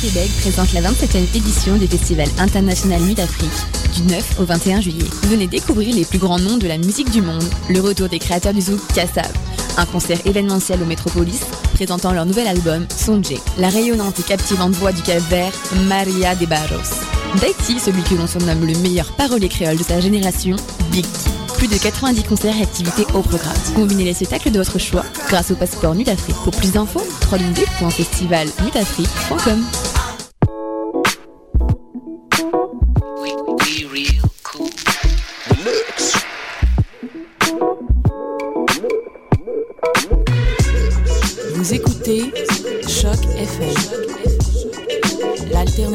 Québec présente la 27e édition du Festival international Nuit d'Afrique du 9 au 21 juillet. Venez découvrir les plus grands noms de la musique du monde, le retour des créateurs du zouk Kassav, un concert événementiel au Métropolis présentant leur nouvel album Sonje, la rayonnante et captivante voix du Cap Vert Maria de Barros. Daiti, celui que l'on surnomme le meilleur parolier créole de sa génération, Big. Plus de 90 concerts et activités au programme. Combinez les spectacles de votre choix grâce au passeport Nuit d'Afrique. Pour plus d'infos, www.festivalnutafrique.com.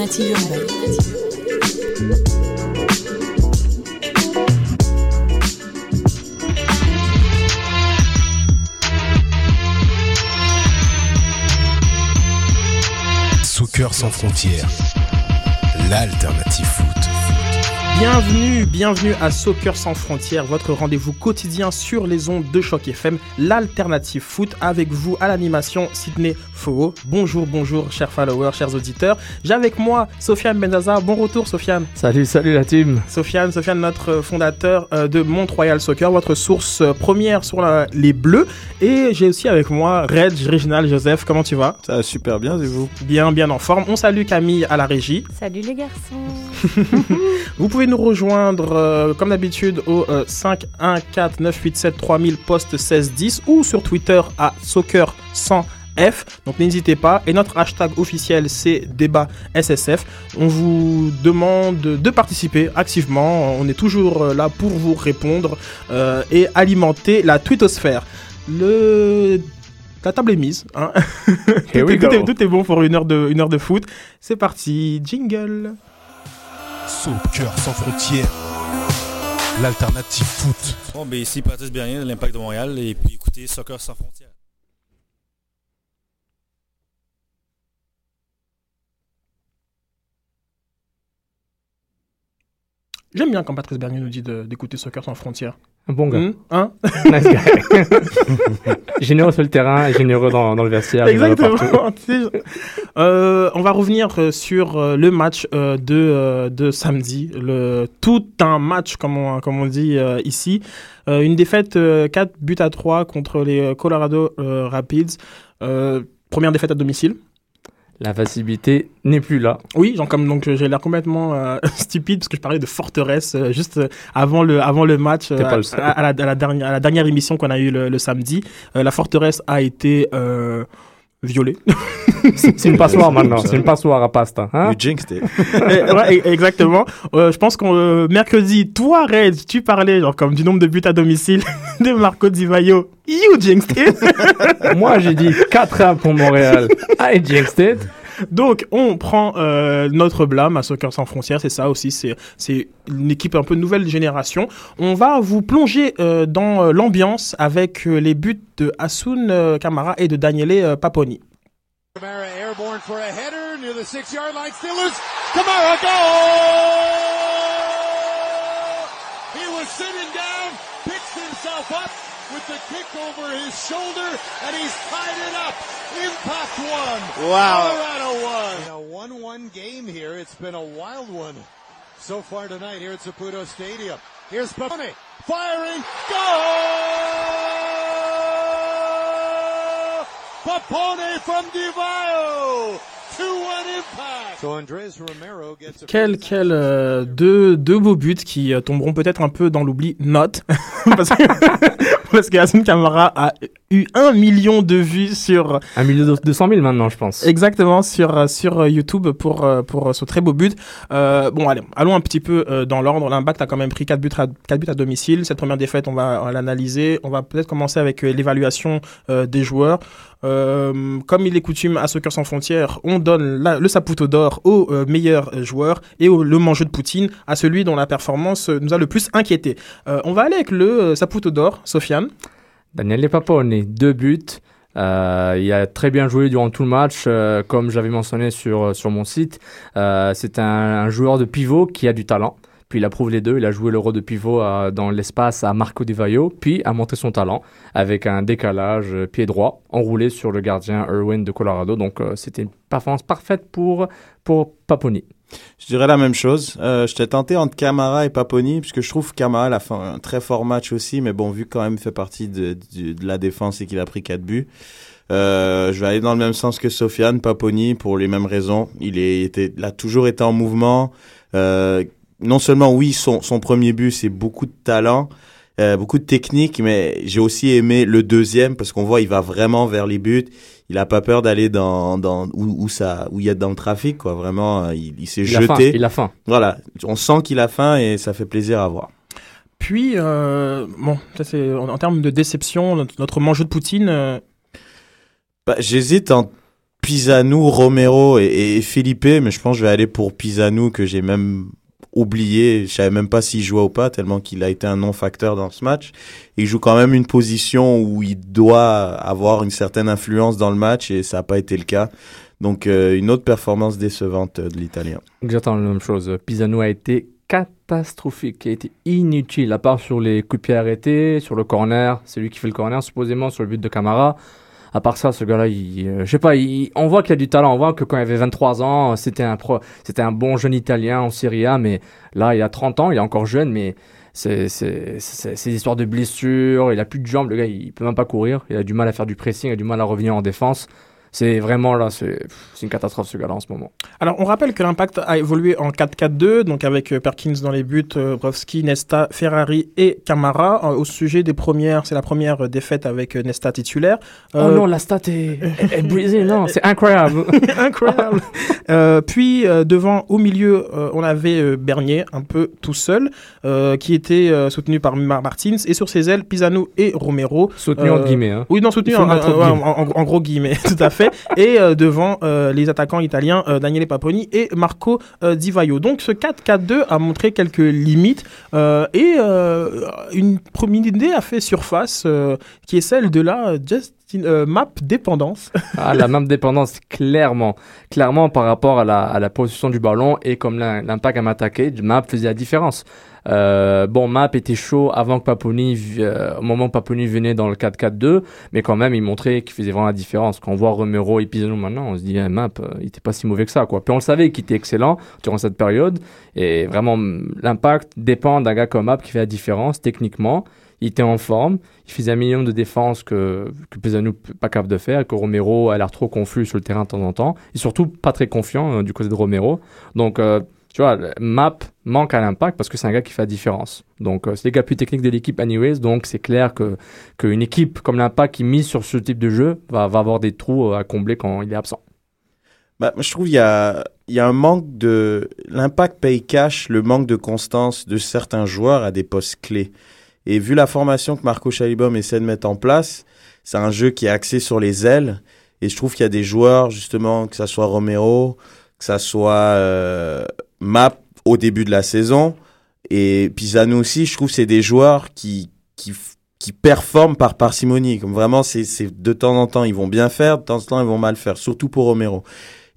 urbaine. Soccer sans frontières, l'alternative foot. Bienvenue, bienvenue à Soccer sans frontières, votre rendez-vous quotidien sur les ondes de Choc FM, l'alternative foot, avec vous à l'animation Sydney Foo. Bonjour, bonjour, chers followers, chers auditeurs. J'ai avec moi Sofiane Benzaza. Bon retour, Sofiane. Salut, salut la team. Sofiane, Sofiane, notre fondateur euh, de Mont-Royal Soccer, votre source euh, première sur la- les Bleus. Et j'ai aussi avec moi Reg, Réginal, Joseph. Comment tu vas? Ça va super bien, et vous? Bien, bien en forme. On salue Camille à la régie. Salut les garçons. Vous pouvez nous rejoindre euh, comme d'habitude au euh, 514 987 3000 post 1610 ou sur Twitter à soccer 100F. Donc n'hésitez pas. Et notre hashtag officiel c'est débat SSF. On vous demande de participer activement. On est toujours euh, là pour vous répondre euh, et alimenter la twittosphère. Le la table est mise. hein. tout, est, tout est- tout est bon pour une heure de, une heure de foot. C'est parti. Jingle. Soccer sans frontières, l'alternative foot. Bon, ben ici Patrice Bernier de l'Impact de Montréal et puis écoutez Soccer sans frontières. J'aime bien quand Patrice Bernier nous dit d'écouter Soccer sans frontières. Un bon gars. Hmm, hein Nice guy. généreux sur le terrain et généreux dans, dans le vestiaire. Exactement. Euh, on va revenir euh, sur euh, le match de, de samedi. Le, tout un match, comme on, comme on dit ici. Une défaite euh, 4 buts à 3 contre les Colorado Rapids. Euh, première défaite à domicile. La facilité n'est plus là. Oui, genre comme donc euh, j'ai l'air complètement euh, stupide parce que je parlais de forteresse euh, juste euh, avant le avant le match euh, pas le seul. à, à la, à la dernière à la dernière émission qu'on a eue le, le samedi. Euh, la forteresse a été violée. C'est une passoire maintenant. C'est une passoire à pasta. Hein? You jinxed it. Ouais, e- exactement. Euh, je pense qu'on euh, mercredi, toi Red, tu parlais genre comme du nombre de buts à domicile de Marco Di. You jinxed it. Moi, j'ai dit 4-1 pour Montréal. I jinxed it. Donc, on prend euh, notre blâme à Soccer sans frontières, c'est ça aussi, c'est c'est une équipe un peu nouvelle génération. On va vous plonger euh, dans euh, l'ambiance avec euh, les buts de Hassoun euh, Kamara et de Daniele euh, Paponi. Kamara airborne for a header near the six yard line. Still loose. Kamara goal! He was sitting down, picks himself up with the kick over his shoulder, and he's tied it up. Impact one. Wow. Game here. It's been a wild one so far tonight here at Saputo Stadium. Here's Papone firing. Goal! Papone from DeVio. 2-1 impact. So Andres Romero gets a Quel, quel euh, deux, deux beaux buts qui euh, tomberont peut-être un peu dans l'oubli, note, parce que, parce que Hassoun Kamara a eu un million de vues sur Un million de 200 000 maintenant, je pense. Exactement sur euh, sur euh, YouTube pour pour ce très beau but. Euh, bon allez, allons un petit peu euh, dans l'ordre. L'Impact a quand même pris 4 buts à 4 buts à domicile. Cette première défaite, on va, on va l'analyser. On va peut-être commencer avec euh, l'évaluation euh, des joueurs. Euh, comme il est coutume à Soccer sans frontières, on donne le Saputo d'or au euh, meilleur euh, joueur et au, le mangeux de Poutine à celui dont la performance euh, nous a le plus inquiété. Euh, on va aller avec le Saputo d'or, Sofiane. Daniel Papone, deux buts. Il a très bien joué durant tout le match, comme j'avais mentionné sur, sur mon site. C'est un joueur de pivot qui a du talent. Puis il approuve les deux. Il a joué le rôle de pivot dans l'espace à Marco Di Vaio, puis a montré son talent avec un décalage euh, pied droit enroulé sur le gardien Irwin de Colorado. Donc euh, c'était une performance parfaite pour, pour Paponi. Je dirais la même chose. Euh, J'étais tenté entre Camara et Paponi, puisque je trouve Camara a fait un très fort match aussi, mais bon, vu quand même fait partie de, la défense et qu'il a pris quatre buts, euh, je vais aller dans le même sens que Sofiane, Paponi, pour les mêmes raisons. Il, a toujours été en mouvement. Non seulement, oui, son, son premier but, c'est beaucoup de talent, euh, beaucoup de technique, mais j'ai aussi aimé le deuxième, parce qu'on voit, il va vraiment vers les buts il a pas peur d'aller dans dans où, où ça où il y a dans le trafic quoi vraiment euh, il, il s'est Il a faim. jeté Il a faim. voilà on sent qu'il a faim et ça fait plaisir à voir Puis, euh, bon, ça c'est en, en termes de déception, notre, notre de Poutine. euh, bah, j'hésite entre Pisano Romero et, et Felipe mais je pense que je vais aller pour Pisano que j'ai même oublié. Je savais même pas s'il jouait ou pas tellement qu'il a été un non facteur dans ce match. Il joue quand même une position où il doit avoir une certaine influence dans le match et ça n'a pas été le cas. Donc euh, une autre performance décevante euh, de l'italien. Exactement la même chose. Pisano a été catastrophique, a été inutile, à part sur les coups de pied arrêtés, sur le corner, c'est lui qui fait le corner supposément sur le but de Camara. À part ça, ce gars-là, il, euh, je sais pas, il- on voit qu'il a du talent, on voit que quand il avait 23 ans, c'était un pro, c'était un bon jeune italien en Serie A, mais là, il a 30 ans, il est encore jeune, mais c'est, des histoires de blessures, il a plus de jambes, le gars, il peut même pas courir, il a du mal à faire du pressing, il a du mal à revenir en défense. C'est vraiment là, c'est, une catastrophe ce gars-là en ce moment. Alors, on rappelle que l'Impact a évolué en 4-4-2, donc avec euh, Perkins dans les buts, euh, Brovski, Nesta, Ferrari et Camara. Euh, au sujet des premières, c'est la première défaite avec Nesta titulaire. Oh Euh, non, la stat est, brisée, non, c'est incroyable. Incroyable. Euh, puis euh, devant, au milieu, on avait Bernier, un peu tout seul, qui était soutenu par Mar- Martins, et sur ses ailes, Pisano et Romero. Soutenu entre guillemets. Hein. Oui, non, soutenu en, en- en- en- en gros guillemets, tout à fait. Et euh, devant euh, les attaquants italiens, euh, Daniele Paponi et Marco Di Vaio. Donc ce 4-4-2 a montré quelques limites et une première idée a fait surface, qui est celle de la Justin, euh, map dépendance. Ah, la même dépendance, clairement. Clairement, par rapport à la, à la position du ballon et comme l'im- l'impact à m'attaquer, Map faisait la différence. Euh, bon, Map était chaud avant que Paponi, euh, au moment où Paponi venait dans le 4-4-2, mais quand même, il montrait qu'il faisait vraiment la différence. Quand on voit Romero et Pisano maintenant, on se dit, eh, Map, euh, il était pas si mauvais que ça, quoi. Puis on le savait qu'il était excellent durant cette période, et vraiment, l'impact dépend d'un gars comme Map qui fait la différence techniquement. Il était en forme, il faisait un minimum de défense que, que Pisano n'est pas capable de faire, que Romero a l'air trop confus sur le terrain de temps en temps, et surtout pas très confiant euh, du côté de Romero. Donc, euh, tu vois, Map manque à l'impact parce que c'est un gars qui fait la différence. Donc, euh, c'est les gars plus techniques de l'équipe anyways, donc c'est clair que qu'une équipe comme l'impact qui mise sur ce type de jeu va, va avoir des trous à combler quand il est absent. Bah, je trouve qu'il y a, y a un manque de. L'impact paye cash le manque de constance de certains joueurs à des postes clés. Et vu la formation que Marco Chalibom essaie de mettre en place, c'est un jeu qui est axé sur les ailes. Et je trouve qu'il y a des joueurs, justement, que ça soit Romero, que ça soit euh, Map au début de la saison, et Pisano aussi, je trouve que c'est des joueurs qui, qui, qui performent par parcimonie. Comme vraiment, c'est, c'est de temps en temps, ils vont bien faire, de temps en temps, ils vont mal faire, surtout pour Romero.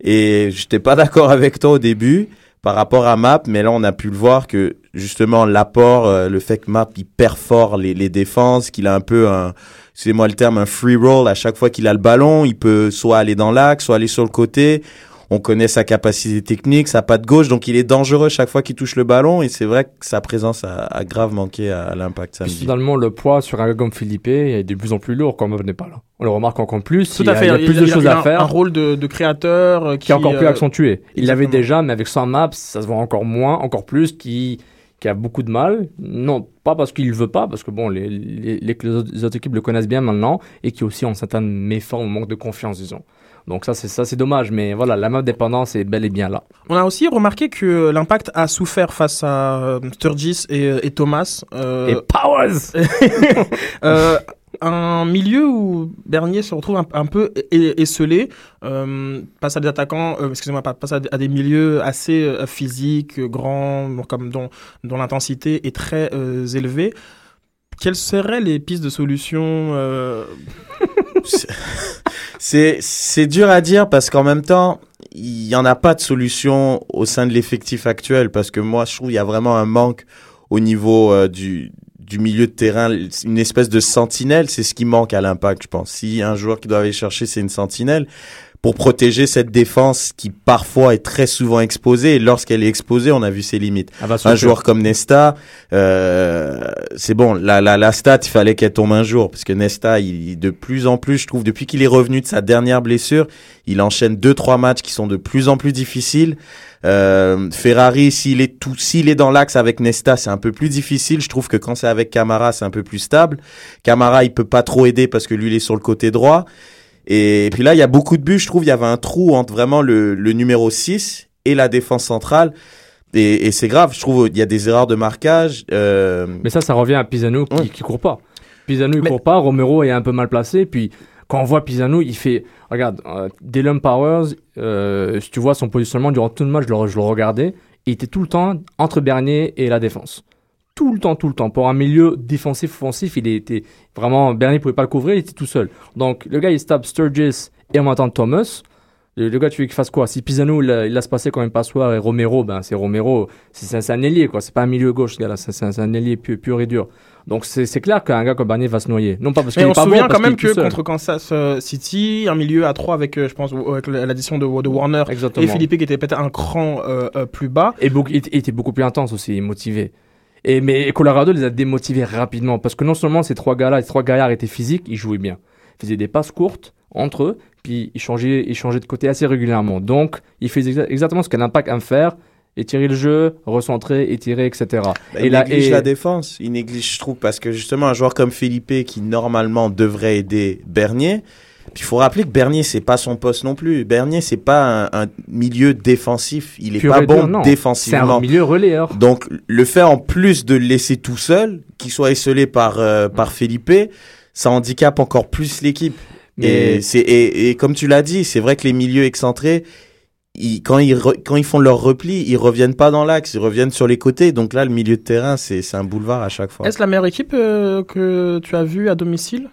Et j'étais pas d'accord avec toi au début par rapport à Map, mais là on a pu le voir que justement l'apport, euh, le fait que Map il perfore les, les défenses, qu'il a un peu un, excusez-moi le terme, un free roll à chaque fois qu'il a le ballon, il peut soit aller dans l'axe, soit aller sur le côté. On connaît sa capacité technique, sa patte gauche, donc il est dangereux chaque fois qu'il touche le ballon et c'est vrai que sa présence a, a grave manqué à, à l'impact finalement, le poids sur un gars comme Philippe est de plus en plus lourd quand Map n'est pas là. On le remarque encore plus. Tout il à a, fait. il y a plus de il choses a à un- faire. Un rôle de, de créateur euh, qui, qui est encore plus euh, accentué. Il l'avait déjà, mais avec 100 maps, ça se voit encore moins, encore plus, qui, qui a beaucoup de mal. Non, pas parce qu'il veut pas, parce que bon, les, les, les, autres équipes le connaissent bien maintenant, et qui aussi ont certaines méformes, manque de confiance, disons. Donc ça, c'est ça, c'est dommage, mais voilà, la map dépendance est bel et bien là. On a aussi remarqué que l'impact a souffert face à euh, Sturgis et, et Thomas. euh, Et Powers euh, un milieu où Bernier se retrouve un, peu esselé, euh, passe à des attaquants, euh, excusez-moi, pas- passe à, des- milieux assez euh, physiques, grands, comme dont, dont l'intensité est très élevée. Quelles seraient les pistes de solution C'est dur à dire parce qu'en même temps, il y en a pas de solution au sein de l'effectif actuel parce que moi, je trouve il y a vraiment un manque au niveau du du milieu de terrain, une espèce de sentinelle, c'est ce qui manque à l'impact, je pense. Si un joueur qui doit aller chercher, c'est une sentinelle pour protéger cette défense qui parfois est très souvent exposée. Et lorsqu'elle est exposée, on a vu ses limites. Ah bah, Un joueur comme Nesta, euh, c'est bon. La, la, la stat, il fallait qu'elle tombe un jour parce que Nesta, il, de plus en plus, je trouve, depuis qu'il est revenu de sa dernière blessure, il enchaîne deux trois matchs qui sont de plus en plus difficiles. Euh, Ferrari, s'il est tout, s'il est dans l'axe avec Nesta, c'est un peu plus difficile. Je trouve que quand c'est avec Camara, c'est un peu plus stable. Camara, il peut pas trop aider parce que lui, il est sur le côté droit. Et, puis là, il y a beaucoup de buts. Je trouve il y avait un trou entre vraiment le, le numéro 6 et la défense centrale. Et, et c'est grave. Je trouve il y a des erreurs de marquage. Euh, Mais ça, ça revient à Pisano qui, Ouais. qui court pas. Pisano, il Mais- court pas. Romero est un peu mal placé. Puis quand on voit Pisano, il fait. Regarde, euh, Dylan Powers, euh, si tu vois son positionnement durant tout le match, je le, je le regardais. Il était tout le temps entre Bernier et la défense. Tout le temps, tout le temps. Pour un milieu défensif, offensif, il était vraiment. Bernier pouvait pas le couvrir, il était tout seul. Donc le gars, il se tape Sturgis et en même temps Thomas. Le, le gars, tu veux qu'il fasse quoi? Si Pisano, il, a- il laisse passer quand même passoire et Romero, ben c'est Romero. C'est un ailier, quoi. C'est pas un milieu gauche, ce gars-là. C'est un, ailier pur, pur et dur. Donc c'est clair qu'un gars comme Barnier va se noyer. Non pas parce qu'il est on se pas bon, souvient parce quand même que contre Kansas euh, City, un milieu à 3 avec, euh, je pense, avec l'addition de, de Warner Exactement. et Philippe qui était peut-être un cran euh, plus bas. Et beaucoup, il était- il était beaucoup plus intense aussi, motivé. Et, mais Colorado les a démotivés rapidement parce que non seulement ces trois gars-là, ces trois gaillards étaient physiques, ils jouaient bien. Ils faisaient des passes courtes entre eux, puis ils changeaient, ils changeaient de côté assez régulièrement. Donc, ils faisaient exa- exactement ce qu'un impact aime faire étirer le jeu, recentrer, étirer, etc. Bah, et il là, néglige et- la défense. Il néglige, je trouve, parce que justement, un joueur comme Felipe qui normalement devrait aider Bernier. Puis il faut rappeler que Bernier, c'est pas son poste non plus. Bernier, c'est pas un, un milieu défensif. Il est pas bon non. C'est défensivement. un milieu relayeur. Donc le fait en plus de le laisser tout seul, qu'il soit esselé par euh, par Felipe, ça handicape encore plus l'équipe. Mais- Et c'est et, et comme tu l'as dit, c'est vrai que les milieux excentrés, ils, quand ils re- quand ils font leur repli, ils reviennent pas dans l'axe, ils reviennent sur les côtés. Donc là, le milieu de terrain, c'est c'est un boulevard à chaque fois. Est-ce la meilleure équipe euh, que tu as vue à domicile?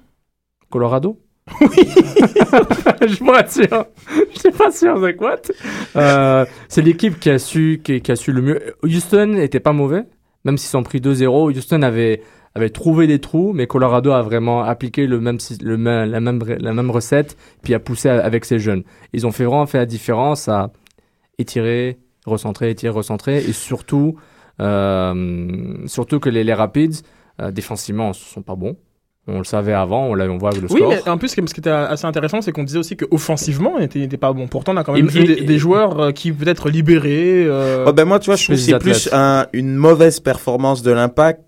Colorado? Je suis pas sûr. Je suis pas sûr, c'est quoi euh, C'est l'équipe qui a su qui, a su le mieux. Houston était pas mauvais, même s'ils sont pris 2-0. Houston avait trouvé des trous, mais Colorado a vraiment appliqué la même recette, puis a poussé avec ses jeunes. Ils ont vraiment fait la différence à étirer, recentrer, étirer, recentrer, et surtout euh, surtout que les, les Rapids euh, défensivement sont pas bons. On le savait avant, on, l'a- on voit le Oui, score. mais en plus, ce qui était assez intéressant, c'est qu'on disait aussi qu'offensivement, il n'était pas bon. Pourtant, on a quand même Et- vu et- des, des joueurs euh, qui peut être libérés. euh, ben moi, tu vois, je trouve que Plus c'est plus un- une mauvaise performance de l'impact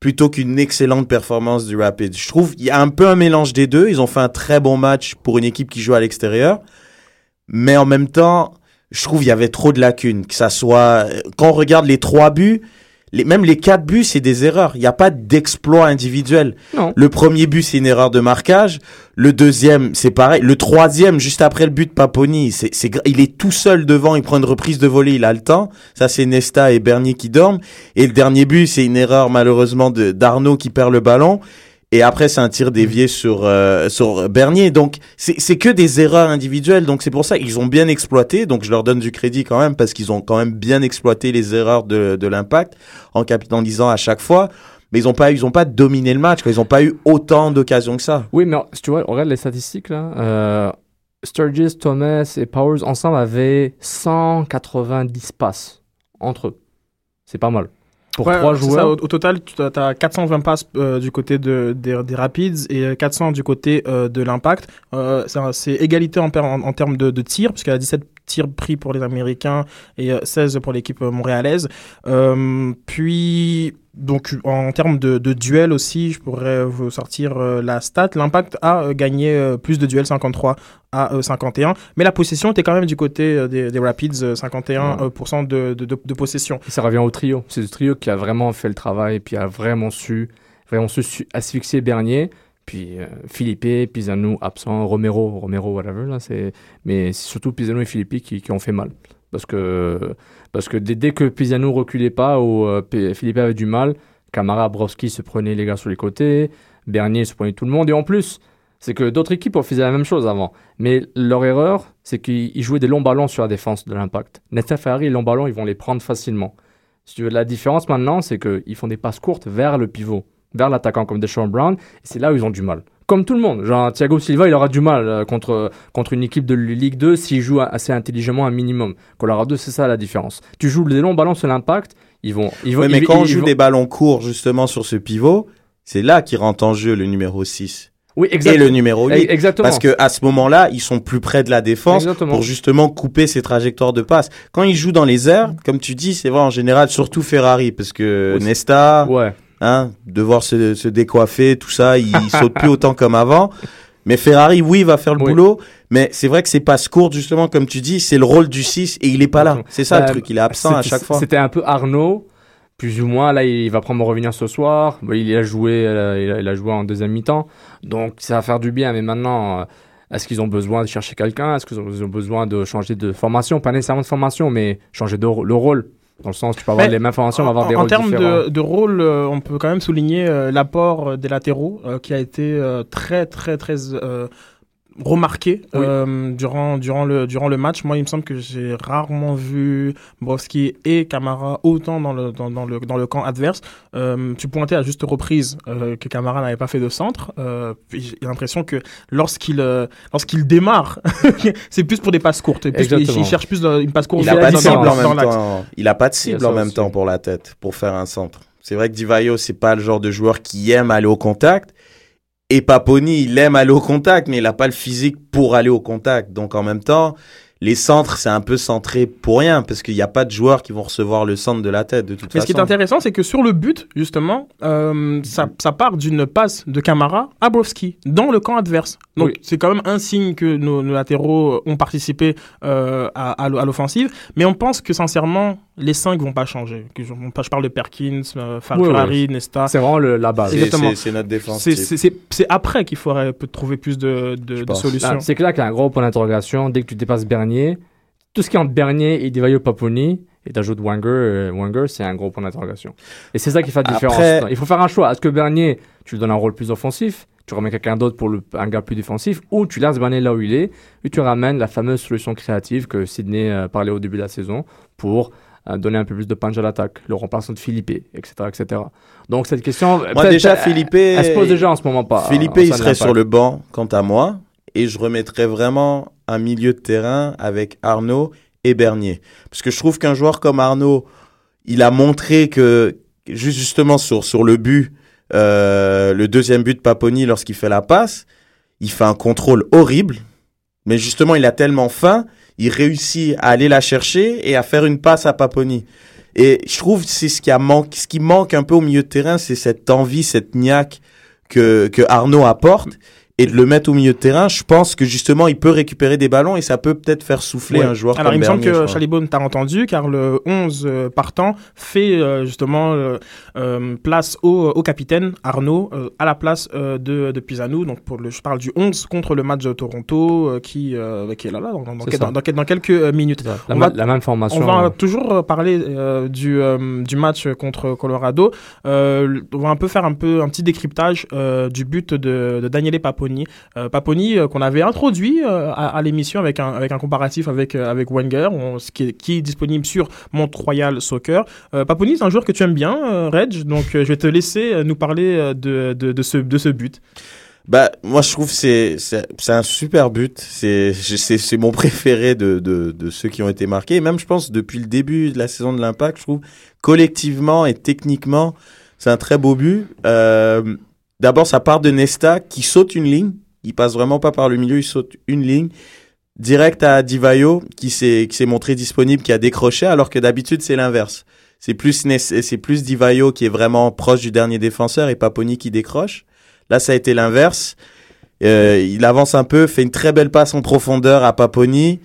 plutôt qu'une excellente performance du Rapid. Je trouve qu'il y a un peu un mélange des deux. Ils ont fait un très bon match pour une équipe qui joue à l'extérieur. Mais en même temps, je trouve qu'il y avait trop de lacunes. Que ça soit, quand on regarde les trois buts, les, même les quatre buts, c'est des erreurs. Il n'y a pas d'exploit individuel. Non. Le premier but, c'est une erreur de marquage. Le deuxième, c'est pareil. Le troisième, juste après le but de Paponi, c'est, c'est, il est tout seul devant. Il prend une reprise de volée, il a le temps. Ça, c'est Nesta et Bernier qui dorment. Et le dernier but, c'est une erreur malheureusement de d'Arnaud qui perd le ballon. Et après, c'est un tir dévié sur euh, sur Bernier. Donc, c'est c'est que des erreurs individuelles. Donc, c'est pour ça qu'ils ont bien exploité. Donc, je leur donne du crédit quand même parce qu'ils ont quand même bien exploité les erreurs de de l'impact en capitalisant à chaque fois. Mais ils ont pas ils ont pas dominé le match. Quoi. Ils ont pas eu autant d'occasions que ça. Oui, mais si tu vois, on regarde les statistiques là. Euh, Sturgis, Thomas et Powers ensemble avaient 190 passes entre eux. C'est pas mal. Pour ouais, trois ça, joueurs. au, au total, tu as, 420 passes euh, du côté de, des, des Rapids et euh, 400 du côté euh, de l'Impact. Euh, c'est égalité en, en, en termes de, de tirs, puisqu'il y a 17 tirs pris pour les Américains et euh, 16 pour l'équipe euh, montréalaise. Euh, puis, donc, en termes de, de duels aussi, je pourrais vous sortir euh, la stat. L'Impact a euh, gagné euh, plus de duels, 53 à euh, 51. Mais la possession était quand même du côté euh, des, des Rapids, euh, 51% euh, pourcent de, de, de, de possession. Et ça revient au trio. C'est le trio qui a vraiment fait le travail, puis a vraiment su, vraiment su, su asphyxier Bernier. Puis euh, Philippe, Pisano absent, Romero, Romero, whatever. Là. Mais c'est surtout Pisano et Philippe qui, ont fait mal. Parce que, parce que dès, dès que Pisano reculait pas ou euh, Philippe avait du mal, Camara, Browski se prenait les gars sur les côtés, Bernier se prenait tout le monde. Et en plus, C'est que d'autres équipes faisaient la même chose avant. Mais leur erreur, c'est qu'ils ils jouaient des longs ballons sur la défense de l'impact. Nesta Ferrari, les longs ballons, ils vont les prendre facilement. Si tu veux, la différence maintenant, c'est qu'ils font des passes courtes vers le pivot, vers l'attaquant comme Deshaun Brown. Et c'est là où ils ont du mal. Comme tout le monde. Genre, Thiago Silva, il aura du mal euh, contre, contre une équipe de Ligue 2 s'il joue assez intelligemment un minimum. Colorado, c'est ça la différence. Tu joues des longs ballons sur l'impact, ils vont. Ils vont Ouais, mais ils- quand on ils joue vont- des ballons courts justement sur ce pivot, c'est là qu'il rentre en jeu le numéro 6 Oui, et exactement. le numéro 8. Exactement. Parce que à ce moment-là, ils sont plus près de la défense Exactement. pour justement couper ces trajectoires de passe. Quand ils jouent dans les airs, comme tu dis, c'est vrai en général, surtout Ferrari, parce que Nesta, Ouais. Hein, devoir se, se décoiffer, tout ça, il, il saute plus autant comme avant. Mais Ferrari, oui, il va faire le Oui. boulot, mais c'est vrai que c'est passes courtes, justement, comme tu dis, c'est le rôle du 6 et il est pas là. C'est ça Bah, le truc, il est absent à chaque fois. C'était un peu Arnaud, plus ou moins. Là, il va probablement revenir ce soir. Bah, Il a joué, euh, il a, joué en deuxième mi-temps. Donc, ça va faire du bien. Mais maintenant, euh, est-ce qu'ils ont besoin de chercher quelqu'un? Est-ce qu'ils ont ils ont besoin de changer de formation? Pas nécessairement de formation, mais changer de, le rôle. Dans le sens, tu peux avoir les mêmes formations, on va avoir des en rôles termes différents. de, de rôle, euh, on peut quand même souligner euh, l'apport des latéraux euh, qui a été très très très euh, remarqué Oui. euh, durant durant le durant le match. Moi, il me semble que j'ai rarement vu Brovski et Camara autant dans le dans, dans le dans le camp adverse. Euh, tu pointais à juste reprise euh, que Camara n'avait pas fait de centre. Euh, j'ai l'impression que lorsqu'il euh, lorsqu'il démarre, c'est plus pour des passes courtes. Plus, il, cherche plus une passe courte. Il fait a la pas de cible en même temps. Il a pas de cible en même aussi. temps pour la tête, pour faire un centre. C'est vrai que Divayo, c'est pas le genre de joueur qui aime aller au contact. Et Paponi, il aime aller au contact, mais il a pas le physique pour aller au contact. Donc en même temps, les centres, c'est un peu centré pour rien, parce qu'il n'y a pas de joueurs qui vont recevoir le centre de la tête de toute Mais ce qui est façon. intéressant, c'est que sur le but, justement, euh, ça, ça part d'une passe de Camara à Brovski dans le camp adverse. Donc Oui. c'est quand même un signe que nos, nos latéraux ont participé euh, à l'offensive. Mais on pense que sincèrement, les cinq vont pas changer. Que je, on- je parle de Perkins, euh, Fer- Oui, oui. Ferrari, Nesta. C'est vraiment le- la base. C'est- Exactement. c'est- C'est notre défense. C'est- après qu'il faudrait peut trouver plus de, solutions. Ah, c'est clair qu'il y a un gros point d'interrogation. Dès que tu dépasses Bernier, tout ce qui est entre Bernier et Divayo Paponi, et t'ajoutes Wenger, euh, Wenger, c'est un gros point d'interrogation. Et c'est ça qui fait la différence. Après- Il faut faire un choix. Est-ce que Bernier, tu lui donnes un rôle plus offensif, tu remets quelqu'un d'autre pour le, un gars plus défensif, ou tu laisses Bernier là où il est, et tu ramènes la fameuse solution créative que Sydney euh, parlait au début de la saison pour euh, donner un peu plus de punch à l'attaque, le remplaçant de Philippe, etc., etc. Donc cette question, Moi déjà, Philippe, elle se pose déjà en ce moment pas. Philippe, il serait sur le banc, quant à moi, et je remettrais vraiment un milieu de terrain avec Arnaud et Bernier. Parce que je trouve qu'un joueur comme Arnaud, il a montré que, juste justement sur, sur le but, euh, le deuxième but de Paponi lorsqu'il fait la passe, il fait un contrôle horrible, mais justement, il a tellement faim, il réussit à aller la chercher et à faire une passe à Paponi. Et je trouve c'est ce qui a manque, ce qui manque un peu au milieu de terrain, c'est cette envie, cette niaque que, que Arnaud apporte et de le mettre au milieu de terrain. Je pense que justement, il peut récupérer des ballons et ça peut peut-être faire souffler Ouais. un joueur Alors, comme il me semble que. Chalibon t'a entendu, car le 11 euh, partant fait euh, justement euh, euh, place au, au capitaine Arnaud euh, à la place euh, de, de Pisanou. Donc, pour le, je parle du 11 contre le match de Toronto euh, qui, euh, qui est là, là dans, quelques minutes. La, On va- la même formation. On va euh, toujours parler euh, du, euh, du match contre Colorado. Euh, on va un peu faire un peu un petit décryptage euh, du but de, de Daniele Paponi. Euh, euh, qu'on avait introduit euh, à, l'émission avec un, avec un comparatif avec, avec Wenger, qui est, disponible sur Mont Royal Soccer. Paponi, c'est un joueur que tu aimes bien, Reg, donc je vais te laisser nous parler de, de, ce, de ce but. Bah, moi, je trouve c'est c'est un super but. C'est c'est mon préféré de, de de ceux qui ont été marqués. Et même, je pense, depuis le début de la saison de l'Impact, je trouve collectivement et techniquement, c'est un très beau but. D'abord, ça part de Nesta qui saute une ligne. Il passe vraiment pas par le milieu, il saute une ligne direct à Divayo qui s'est montré disponible, qui a décroché, alors que d'habitude c'est l'inverse. C'est plus c'est plus Divayo qui est vraiment proche du dernier défenseur et Paponi qui décroche. Là, ça a été l'inverse. Euh, il avance un peu, fait une très belle passe en profondeur à Paponi,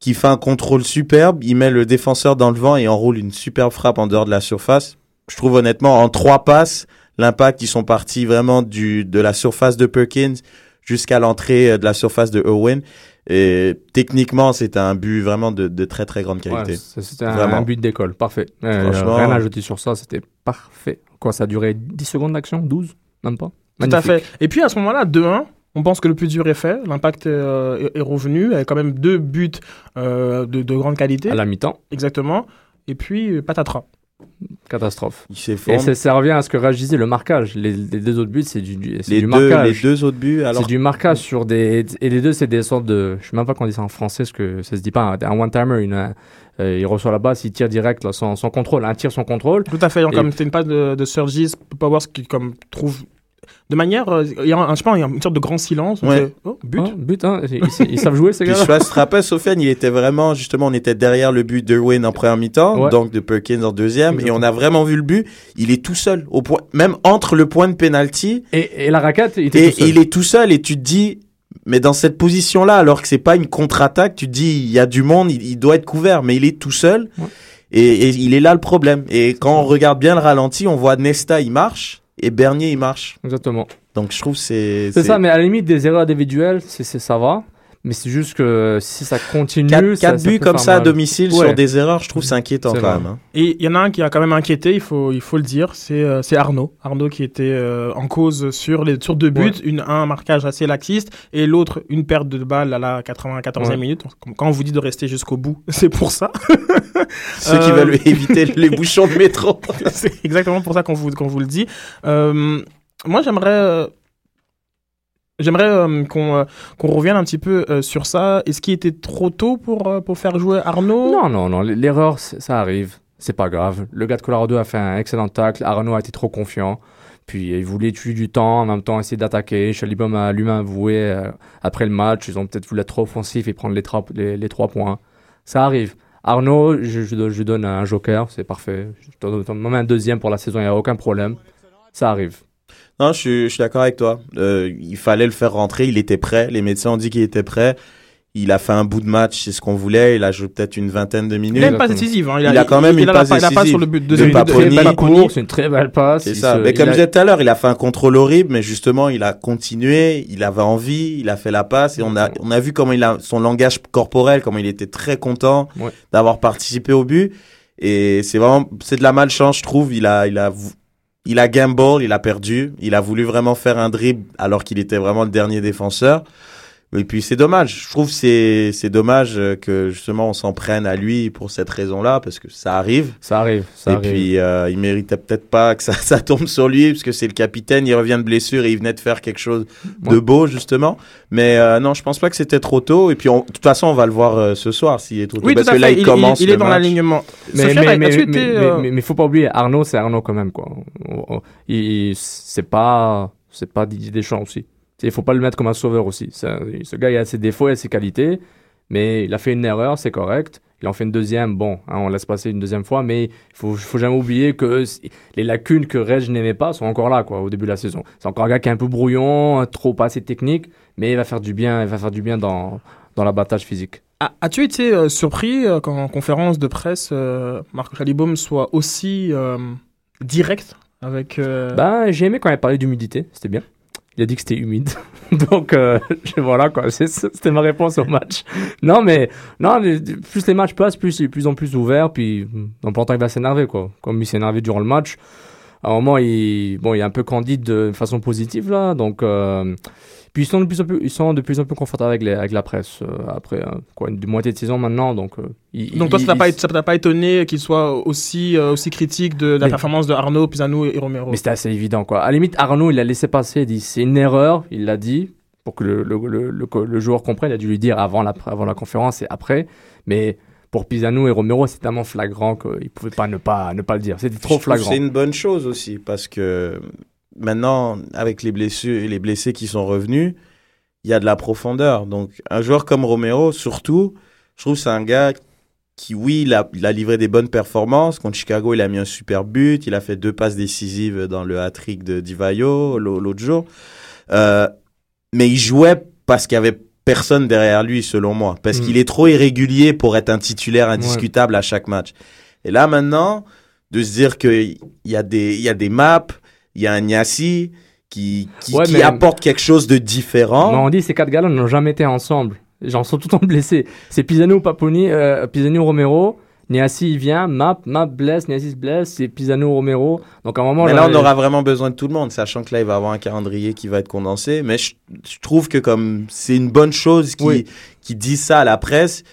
qui fait un contrôle superbe. Il met le défenseur dans le vent et enroule une superbe frappe en dehors de la surface. Je trouve honnêtement, en trois passes, l'impact, ils sont partis vraiment du, de la surface de Perkins jusqu'à l'entrée euh, de la surface de Owen. Et techniquement, c'est un but vraiment de, de très très grande qualité. ouais, c'était un, Vraiment. un but d'école, parfait. Euh, Franchement. rien à ajouter sur ça, c'était parfait. Quoi, ça a duré 10 secondes d'action? 12 Même pas? Tout à fait. Et puis à ce moment-là, 2-1, On pense que le plus dur est fait. L'impact euh, est, revenu. avec quand même deux buts euh, de, de grande qualité. À la mi-temps, Exactement. Et puis, euh, patatras. Catastrophe. Il Et ça, ça revient à ce que Raj disait, le marquage. Les, les deux autres buts, c'est du, du- c'est Les du deux, les marquage. deux autres buts, alors C'est du marquage sur des. Et les deux, c'est des sortes de. Je sais même pas comment on dit ça en français, parce que ça se dit pas. Un one-timer, une, euh, il reçoit la balle, il tire direct, là, sans, sans contrôle. Un tir sans contrôle. Tout à fait. Et- Comme c'était une passe de, de Surgis, Powers qui comme, trouve. De manière. euh, Il y a, un, je sais pas, il y a une sorte de grand silence. on Ouais. fait, oh, but. Oh, but, hein. Ils, ils- savent jouer, ces Puis gars je si tu te rappelles, Sofiane, il était vraiment, justement, on était derrière le but d'Irwin en première mi-temps, Ouais. donc de Perkins en deuxième, et on a vraiment vu le but. Il est tout seul, au point, même entre le point de penalty, Et, et la raquette, il était et tout seul. il est tout seul, et tu te dis, mais dans cette position-là, alors que c'est pas une contre-attaque, tu te dis, il y a du monde, il, il doit être couvert, mais il est tout seul, Ouais. et, et il est là le problème. Et quand on regarde bien le ralenti, on voit Nesta, il marche, et Bernier, il marche. Exactement. Donc je trouve que c'est... C'est ça, mais à la limite, des erreurs individuelles, c'est, c'est- ça va. Mais c'est juste que si ça continue. 4, ça- ça buts peut comme faire ça à domicile Ouais. sur des erreurs, je trouve c'est inquiétant quand vrai. même. hein. Et il y en a un qui a quand même inquiété, il faut, il faut le dire, c'est euh, c'est Arnaud. Arnaud qui était euh, en cause sur, les, sur deux buts, Ouais. une, un marquage assez laxiste et l'autre une perte de balle à la 94e Ouais. minute. Quand on vous dit de rester jusqu'au bout, c'est pour ça. Ceux qui Euh, veulent éviter les bouchons de métro. c'est exactement pour ça qu'on vous, qu'on vous le dit. Euh, moi, j'aimerais. J'aimerais euh, qu'on euh, qu'on revienne un petit peu euh, sur ça. Est-ce qu'il était trop tôt pour, pour faire jouer Arnaud? Non, non, non. L'erreur, ça arrive. C'est pas grave. Le gars de Colorado a fait un excellent tacle. Arnaud a été trop confiant. Puis il voulait tuer du temps, en même temps essayer d'attaquer. Chalibom a lui-même avoué après le match, ils ont peut-être voulu être trop offensifs et prendre les, les, les trois points. Ça arrive. Arnaud, je, je, je donne un joker, c'est parfait. Je donne même un deuxième pour la saison, il n'y a aucun problème. Ça arrive. Non, je suis, je suis d'accord avec toi. Euh, il fallait le faire rentrer. Il était prêt. Les médecins ont dit qu'il était prêt. Il a fait un bout de match, c'est ce qu'on voulait. Il a joué peut-être une vingtaine de minutes. Il a une passe décisive. hein. Il a quand même il une a la passe pa- il a pas décisive sur le but de de, Paponi. course, une très belle passe. C'est Il ça. se- mais il comme a- je disais tout à l'heure, il a fait un contrôle horrible, mais justement, il a continué. Il avait envie. Il a fait la passe et on a, on a vu comment il a son langage corporel, comment il était très content Ouais. d'avoir participé au but. Et c'est vraiment, c'est de la malchance, je trouve. Il a, il a, il a gamble, il a perdu. Il a voulu vraiment faire un dribble alors qu'il était vraiment le dernier défenseur. Et puis c'est dommage. Je trouve c'est c'est dommage euh, que justement on s'en prenne à lui pour cette raison-là parce que ça arrive. Ça arrive, ça et arrive. puis euh, il méritait peut-être pas que ça ça tombe sur lui parce que c'est le capitaine, il revient de blessure et il venait de faire quelque chose de beau justement. Mais euh, non, je pense pas que c'était trop tôt. Et puis on- de toute façon on va le voir euh, ce soir s'il est trop tôt Oui, parce tout à que là fait. il, Il, commence il, il est le dans l'alignement. Mais, mais, mais, été, euh, mais- mais faut pas oublier, Arnaud, c'est Arnaud quand même, quoi. Il- c'est pas, c'est pas Didier Deschamps aussi. Il faut pas le mettre comme un sauveur aussi. Ce gars, il a ses défauts et ses qualités, mais il a fait une erreur, c'est correct. Il en fait une deuxième, bon, hein, on laisse passer une deuxième fois, mais il faut, faut jamais oublier que les lacunes que Reg n'aimait pas sont encore là, quoi, au début de la saison. C'est encore un gars qui est un peu brouillon, trop pas assez technique, mais il va faire du bien, il va faire du bien dans, dans l'abattage physique. As-tu été euh, surpris euh, qu'en conférence de presse, euh, Marco Chalibaume soit aussi euh, direct avec. euh, Ben, j'ai aimé quand il parlait d'humidité, c'était bien. Il a dit que c'était humide. Donc, euh, voilà, quoi. C'est- C'était ma réponse au match. Non, mais, non, plus les matchs passent, plus il est de plus en plus ouvert. Puis, dans pas longtemps, il va s'énerver, quoi. Comme il s'est énervé durant le match. À un moment, il, bon, il est un peu candide de façon positive, là. Donc, euh, puis ils sont de plus en plus, ils sont de plus en plus confortables avec, les, avec la presse. euh, après, euh, quoi, une moitié de saison maintenant. Donc, euh, il- Donc toi, il- ça t'a pas, il- ça t'a pas étonné qu'il soit aussi, euh, aussi critique de, la Mais- performance de Arnaud, Pisano et Romero? Mais c'était assez évident, quoi. À la limite, Arnaud, il a laissé passer, il dit c'est une erreur, il l'a dit, pour que le, le, le, le- le joueur comprenne, il a dû lui dire avant la, avant la conférence et après. Mais pour Pisano et Romero, c'est tellement flagrant qu'il ne pouvait pas ne, pas ne pas le dire. C'était trop flagrant. C'est une bonne chose aussi parce que maintenant, avec les blessés, les blessés qui sont revenus, il y a de la profondeur. Donc, un joueur comme Romero, surtout, je trouve que c'est un gars qui, oui, il a, il a livré des bonnes performances. Contre Chicago, il a mis un super but. Il a fait deux passes décisives dans le hat-trick de Divayo l'au- l'autre jour. Euh, mais il jouait parce qu'il y avait personne derrière lui, selon moi. Parce Mm. qu'il est trop irrégulier pour être un titulaire indiscutable à chaque match. Et là, maintenant, de se dire qu'il y a des, il y a des maps, il y a un Niassi qui, qui, Ouais, qui mais- apporte quelque chose de différent. Mais on dit ces quatre gars-là n'ont jamais été ensemble. Gens sont tout le temps blessés. C'est Pisano, Paponi, euh, Pisano, Romero. Niassi il vient, Map, Map blesse, Niassi se blesse, c'est Pisano Romero. Donc à un moment Mais là, on aura vraiment besoin de tout le monde, sachant que là, il va avoir un calendrier qui va être condensé. Mais je, je trouve que comme c'est une bonne chose qui, Oui. qui disent ça à la presse,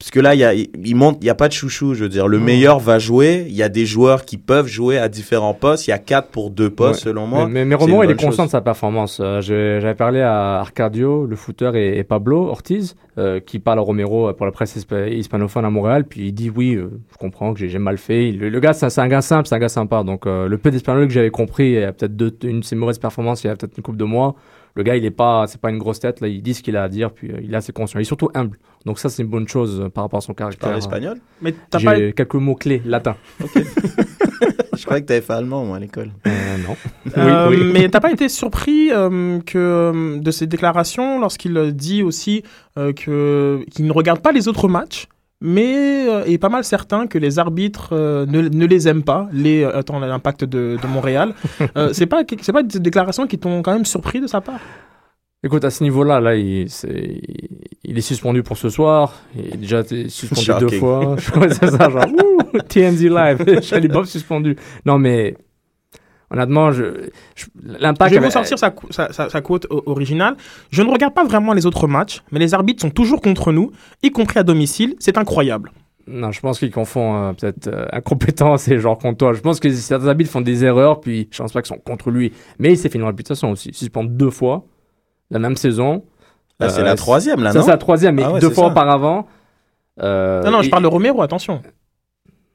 parce que là, il y a, il monte, il y a pas de chouchou. Je veux dire, le meilleur va jouer. Il y a des joueurs qui peuvent jouer à différents postes. Il y a quatre pour deux postes, Ouais. selon moi. Mais, mais, une il est conscient chose. de sa performance. Euh, J'avais parlé à Arcadio, le footeur, et, et Pablo Ortiz, euh, qui parle à Romero pour la presse hispa- hispanophone à Montréal. Puis il dit Oui, euh, je comprends que j'ai mal fait. Il- le, le gars, c'est un- gars simple, c'est un gars sympa. Donc euh, le peu d'espagnol que j'avais compris, il y a peut-être deux- une de ses mauvaises performances, il y a peut-être une coupe de mois. Le gars, il est pas, c'est pas une grosse tête. Là, il dit ce qu'il a à dire, puis euh, il est assez conscient. Il est surtout humble. Donc ça, c'est une bonne chose euh, par rapport à son Tu caractère. parles espagnol Mais t'as pas. J'ai quelques mots clés latins. Je croyais que tu avais fait allemand, moi, à l'école. Euh, non. Euh, oui, oui. Mais t'as pas été surpris euh, que euh, de ses déclarations lorsqu'il euh, dit aussi euh, que qu'il ne regarde pas les autres matchs, mais euh, est pas mal certain que les arbitres euh, ne, ne les aiment pas. Les euh, attends l'impact de, de Montréal. Euh, c'est pas c'est pas des déclarations qui t'ont quand même surpris de sa part? Écoute, à ce niveau-là, là, il, est suspendu pour ce soir. Il est déjà suspendu deux fois. C'est ça, genre, ouh, TMZ Live, Charlie Bob suspendu. Non, mais honnêtement, je, je- l'impact. Je vais vous avait- sortir sa, sa, sa- sa quote originale. Je ne regarde pas vraiment les autres matchs, mais les arbitres sont toujours contre nous, y compris à domicile. C'est incroyable. Non, je pense qu'il confond euh, peut-être euh, incompétence et genre contre toi. Je pense que certains arbitres font des erreurs, puis je pense pas qu'ils sont contre lui. Mais il s'est fait une réputation aussi. Suspend deux fois, la même saison. Là, c'est Euh, la troisième, là, Ça, non c'est la troisième, mais Ah ouais, deux fois ça. auparavant. euh, Non, non, je parle de Romero, attention.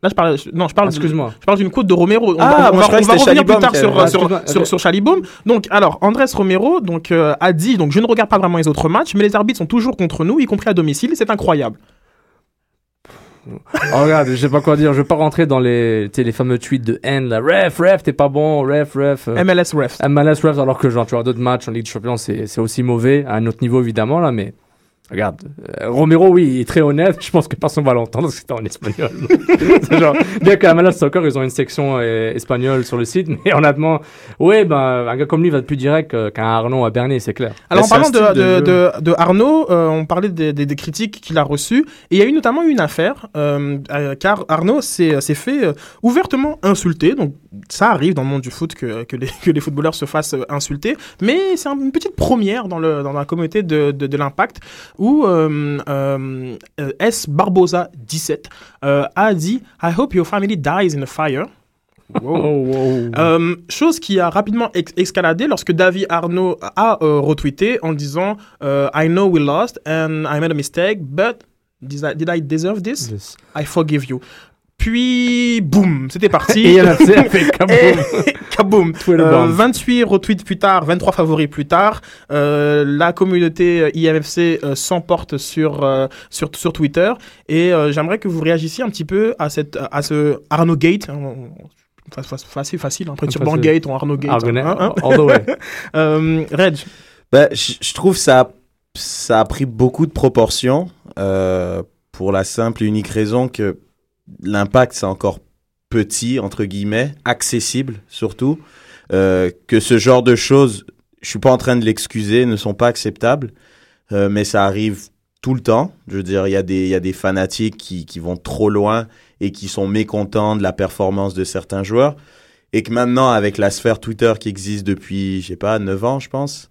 Là, je parle, non, je parle, excuse-moi. Je parle d'une côte de Romero. On Ah, va, on moi, va- on revenir plus tard sur, euh, Ah, sur, sur, ok. sur Chalibom. Donc, alors, Andrés Romero, donc, euh, a dit, donc, je ne regarde pas vraiment les autres matchs, mais les arbitres sont toujours contre nous, y compris à domicile. C'est incroyable. Oh, regarde, je sais pas quoi dire. Je vais pas rentrer dans les, les fameux tweets de haine, là. Ref, ref, t'es pas bon, ref, ref. euh, MLS refs. MLS ref, alors que genre, tu vois, d'autres matchs en Ligue des Champions, c'est aussi mauvais, à un autre niveau, évidemment, là, mais. Regarde, euh, Romero, oui, il est très honnête. Je pense que personne va l'entendre parce que c'était en espagnol. Genre, bien qu'à MLS Soccer, ils ont une section euh, espagnole sur le site, mais honnêtement, oui, ben, un gars comme lui va être plus direct euh, qu'un Arnaud à Bernier, c'est clair. Alors, en parlant de, de, de de, de Arnaud, euh, on parlait des, des- des critiques qu'il a reçues. Et il y a eu notamment une affaire, euh, euh, car Arnaud s'est fait euh, ouvertement insulter. Donc, ça arrive dans le monde du foot que, que, les, que les footballeurs se fassent insulter. Mais c'est un- une petite première dans, le, dans la communauté de, de, de l'Impact, où euh, euh, S. Barbosa 17 euh, a dit I hope your family dies in a fire. Wow. Oh, wow. Euh, chose qui a rapidement ex- escaladé lorsque David Arnaud a euh, retweeté en disant euh, I know we lost and I made a mistake, but did I, did I deserve this? Yes. I forgive you. Puis, boum, c'était parti. Et NFC a fait. Et kaboom. Twitter Euh, bomb. 28 retweets plus tard, 23 favoris plus tard, euh, la communauté euh, IMFC euh, s'emporte sur, euh, sur, sur Twitter. Et euh, j'aimerais que vous réagissiez un petit peu à, cette, à ce Arnaud Gate. hein, on- fa- fa- Facile, facile. Après, sur Facile. Bangate ou Arnaud Gate. Argonais, hein, hein. all the way. Euh, Reg, Ben, je je trouve ça, ça a pris beaucoup de proportions euh, pour la simple et unique raison que l'impact c'est encore petit entre guillemets, accessible surtout, euh, que ce genre de choses, je suis pas en train de l'excuser, ne sont pas acceptables, euh, mais ça arrive tout le temps. Je veux dire, il y a des y a des fanatiques qui qui vont trop loin et qui sont mécontents de la performance de certains joueurs et que maintenant avec la sphère Twitter qui existe depuis je sais pas 9 ans je pense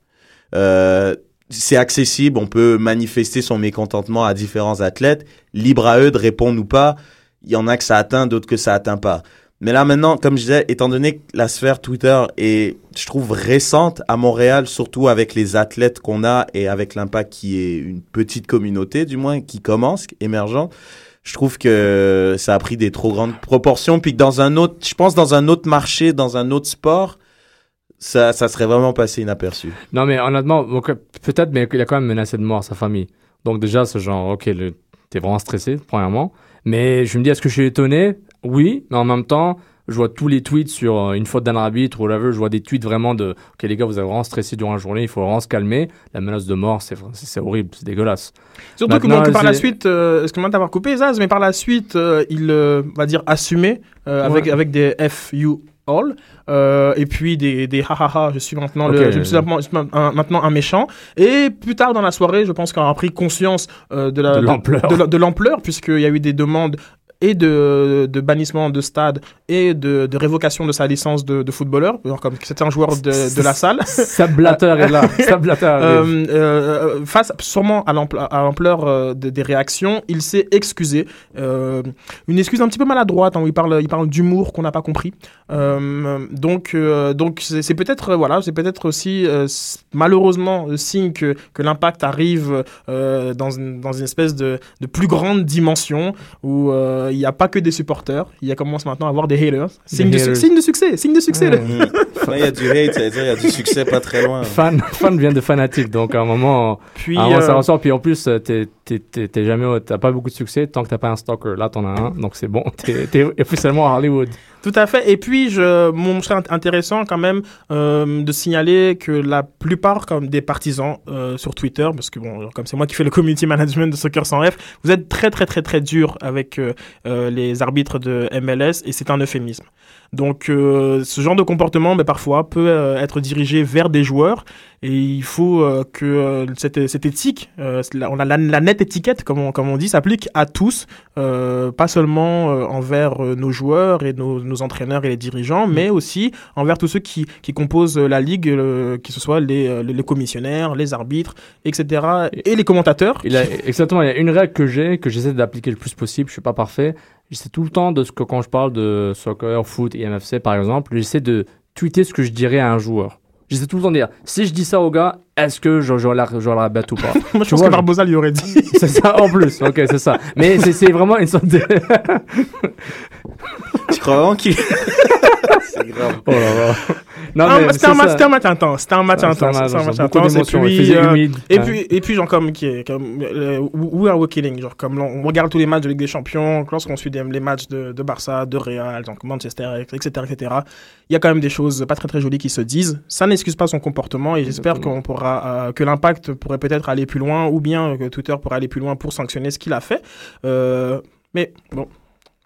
euh, c'est accessible, on peut manifester son mécontentement à différents athlètes, libre à eux de répondre ou pas. Il y en a que ça atteint, d'autres que ça atteint pas. Mais là maintenant, comme je disais, étant donné que la sphère Twitter est, je trouve, récente à Montréal, surtout avec les athlètes qu'on a et avec l'impact qui est une petite communauté, du moins, qui commence, émergente, je trouve que ça a pris des trop grandes proportions, puis que dans un autre, je pense dans un autre marché, dans un autre sport, ça, ça serait vraiment passé inaperçu. Non, mais honnêtement, peut-être, mais il a quand même menacé de mort sa famille. Donc, déjà, ce genre, ok, t'es vraiment stressé, premièrement. Mais je me dis, est-ce que je suis étonné? Oui, mais en même temps, je vois tous les tweets sur euh, une faute d'un arbitre ou whatever. Je vois des tweets vraiment de, ok, les gars, vous avez vraiment stressé durant la journée, il faut vraiment se calmer. La menace de mort, c'est c'est- horrible, c'est dégueulasse. Surtout que, bon, que par la suite, euh, excuse-moi d'avoir coupé Zaz, mais par la suite, euh, il euh, va dire assumer avec, avec des FU all euh, et puis des, des ha ha ha, je suis maintenant, le, je suis un, maintenant un méchant. Et plus tard dans la soirée, je pense qu'on a pris conscience euh, l'ampleur. de, la- de l'ampleur, puisqu'il y a eu des demandes et de, de bannissement de stade et de, de révocation de sa licence de, de footballeur, comme c'était un joueur de, de la salle. Sab Blatter est là. Sab Blatter arrive. Euh, euh, face sûrement à l'ampl- à l'ampleur euh, de- des réactions, il s'est excusé. Euh, une excuse un petit peu maladroite, hein, où il parle, il parle d'humour qu'on n'a pas compris. Euh, donc, donc c'est peut-être, voilà, c'est peut-être aussi malheureusement le signe que, que l'impact arrive dans, une, dans une espèce de, de plus grande dimension où euh, il n'y a pas que des supporters, il y a commence maintenant à avoir des haters. Signe, de, su- signe de succès, signe de succès. Mm. Quand il y a du hate, ça veut dire il y a du succès pas très loin. Fan, fan vient de fanatique, donc à un moment, Puis, à un moment, ça euh, ressort. Puis en plus, euh, t'es, jamais, t'as pas beaucoup de succès tant que t'as pas un stalker. Là, t'en as un, donc c'est bon. T'es, officiellement à Hollywood. Tout à fait. Et puis, je, mon serait int- intéressant quand même euh, de signaler que la plupart comme des partisans euh, sur Twitter, parce que bon, comme c'est moi qui fais le community management de Soccer sans F, vous êtes très très très très dur avec euh, euh, les arbitres de MLS et c'est un euphémisme. Donc, euh, ce genre de comportement, ben, parfois, peut euh, être dirigé vers des joueurs et il faut euh, que euh, cette, cette éthique, euh, la- on a la, la nette étiquette, comme on, comme on dit, s'applique à tous, euh, pas seulement euh, envers nos joueurs et nos, nos entraîneurs et les dirigeants, mais aussi envers tous ceux qui, qui composent la ligue, euh, que ce soit les, euh, les, les commissionnaires, les arbitres, etc., et les commentateurs. Il a, exactement, il y a une règle que j'ai, que j'essaie d'appliquer le plus possible. Je suis pas parfait. J'essaie tout le temps de ce que quand je parle de soccer, foot et MFC par exemple, j'essaie de tweeter ce que je dirais à un joueur. J'essaie tout le temps de dire, si je dis ça au gars, est-ce que je- j'aurai la, j'aurai la bête ou pas? Moi, je Tu pense vois, que Barbosa lui aurait dit. C'est ça en plus, ok, c'est ça. Mais c'est, c'est vraiment une sorte de. Tu crois vraiment qu'il. C'est grave. Oh là là. Non, mais c'était un, match- c'était un match intense. C'était un match intense. c'était un C'était un match intense. Et puis, euh, humide. Et hein. puis, et puis, genre, comme, qui est, comme, euh, we are killing, genre, comme, on regarde tous les matchs de Ligue des Champions, lorsqu'on suit des- les matchs de, de Barça, de Real, donc Manchester, etc., etc., il y a quand même des choses pas très, très jolies qui se disent. Ça n'excuse pas son comportement et j'espère qu'on pourra, euh, que l'impact pourrait peut-être aller plus loin ou bien que Twitter pourrait aller plus loin pour sanctionner ce qu'il a fait. Euh, mais bon,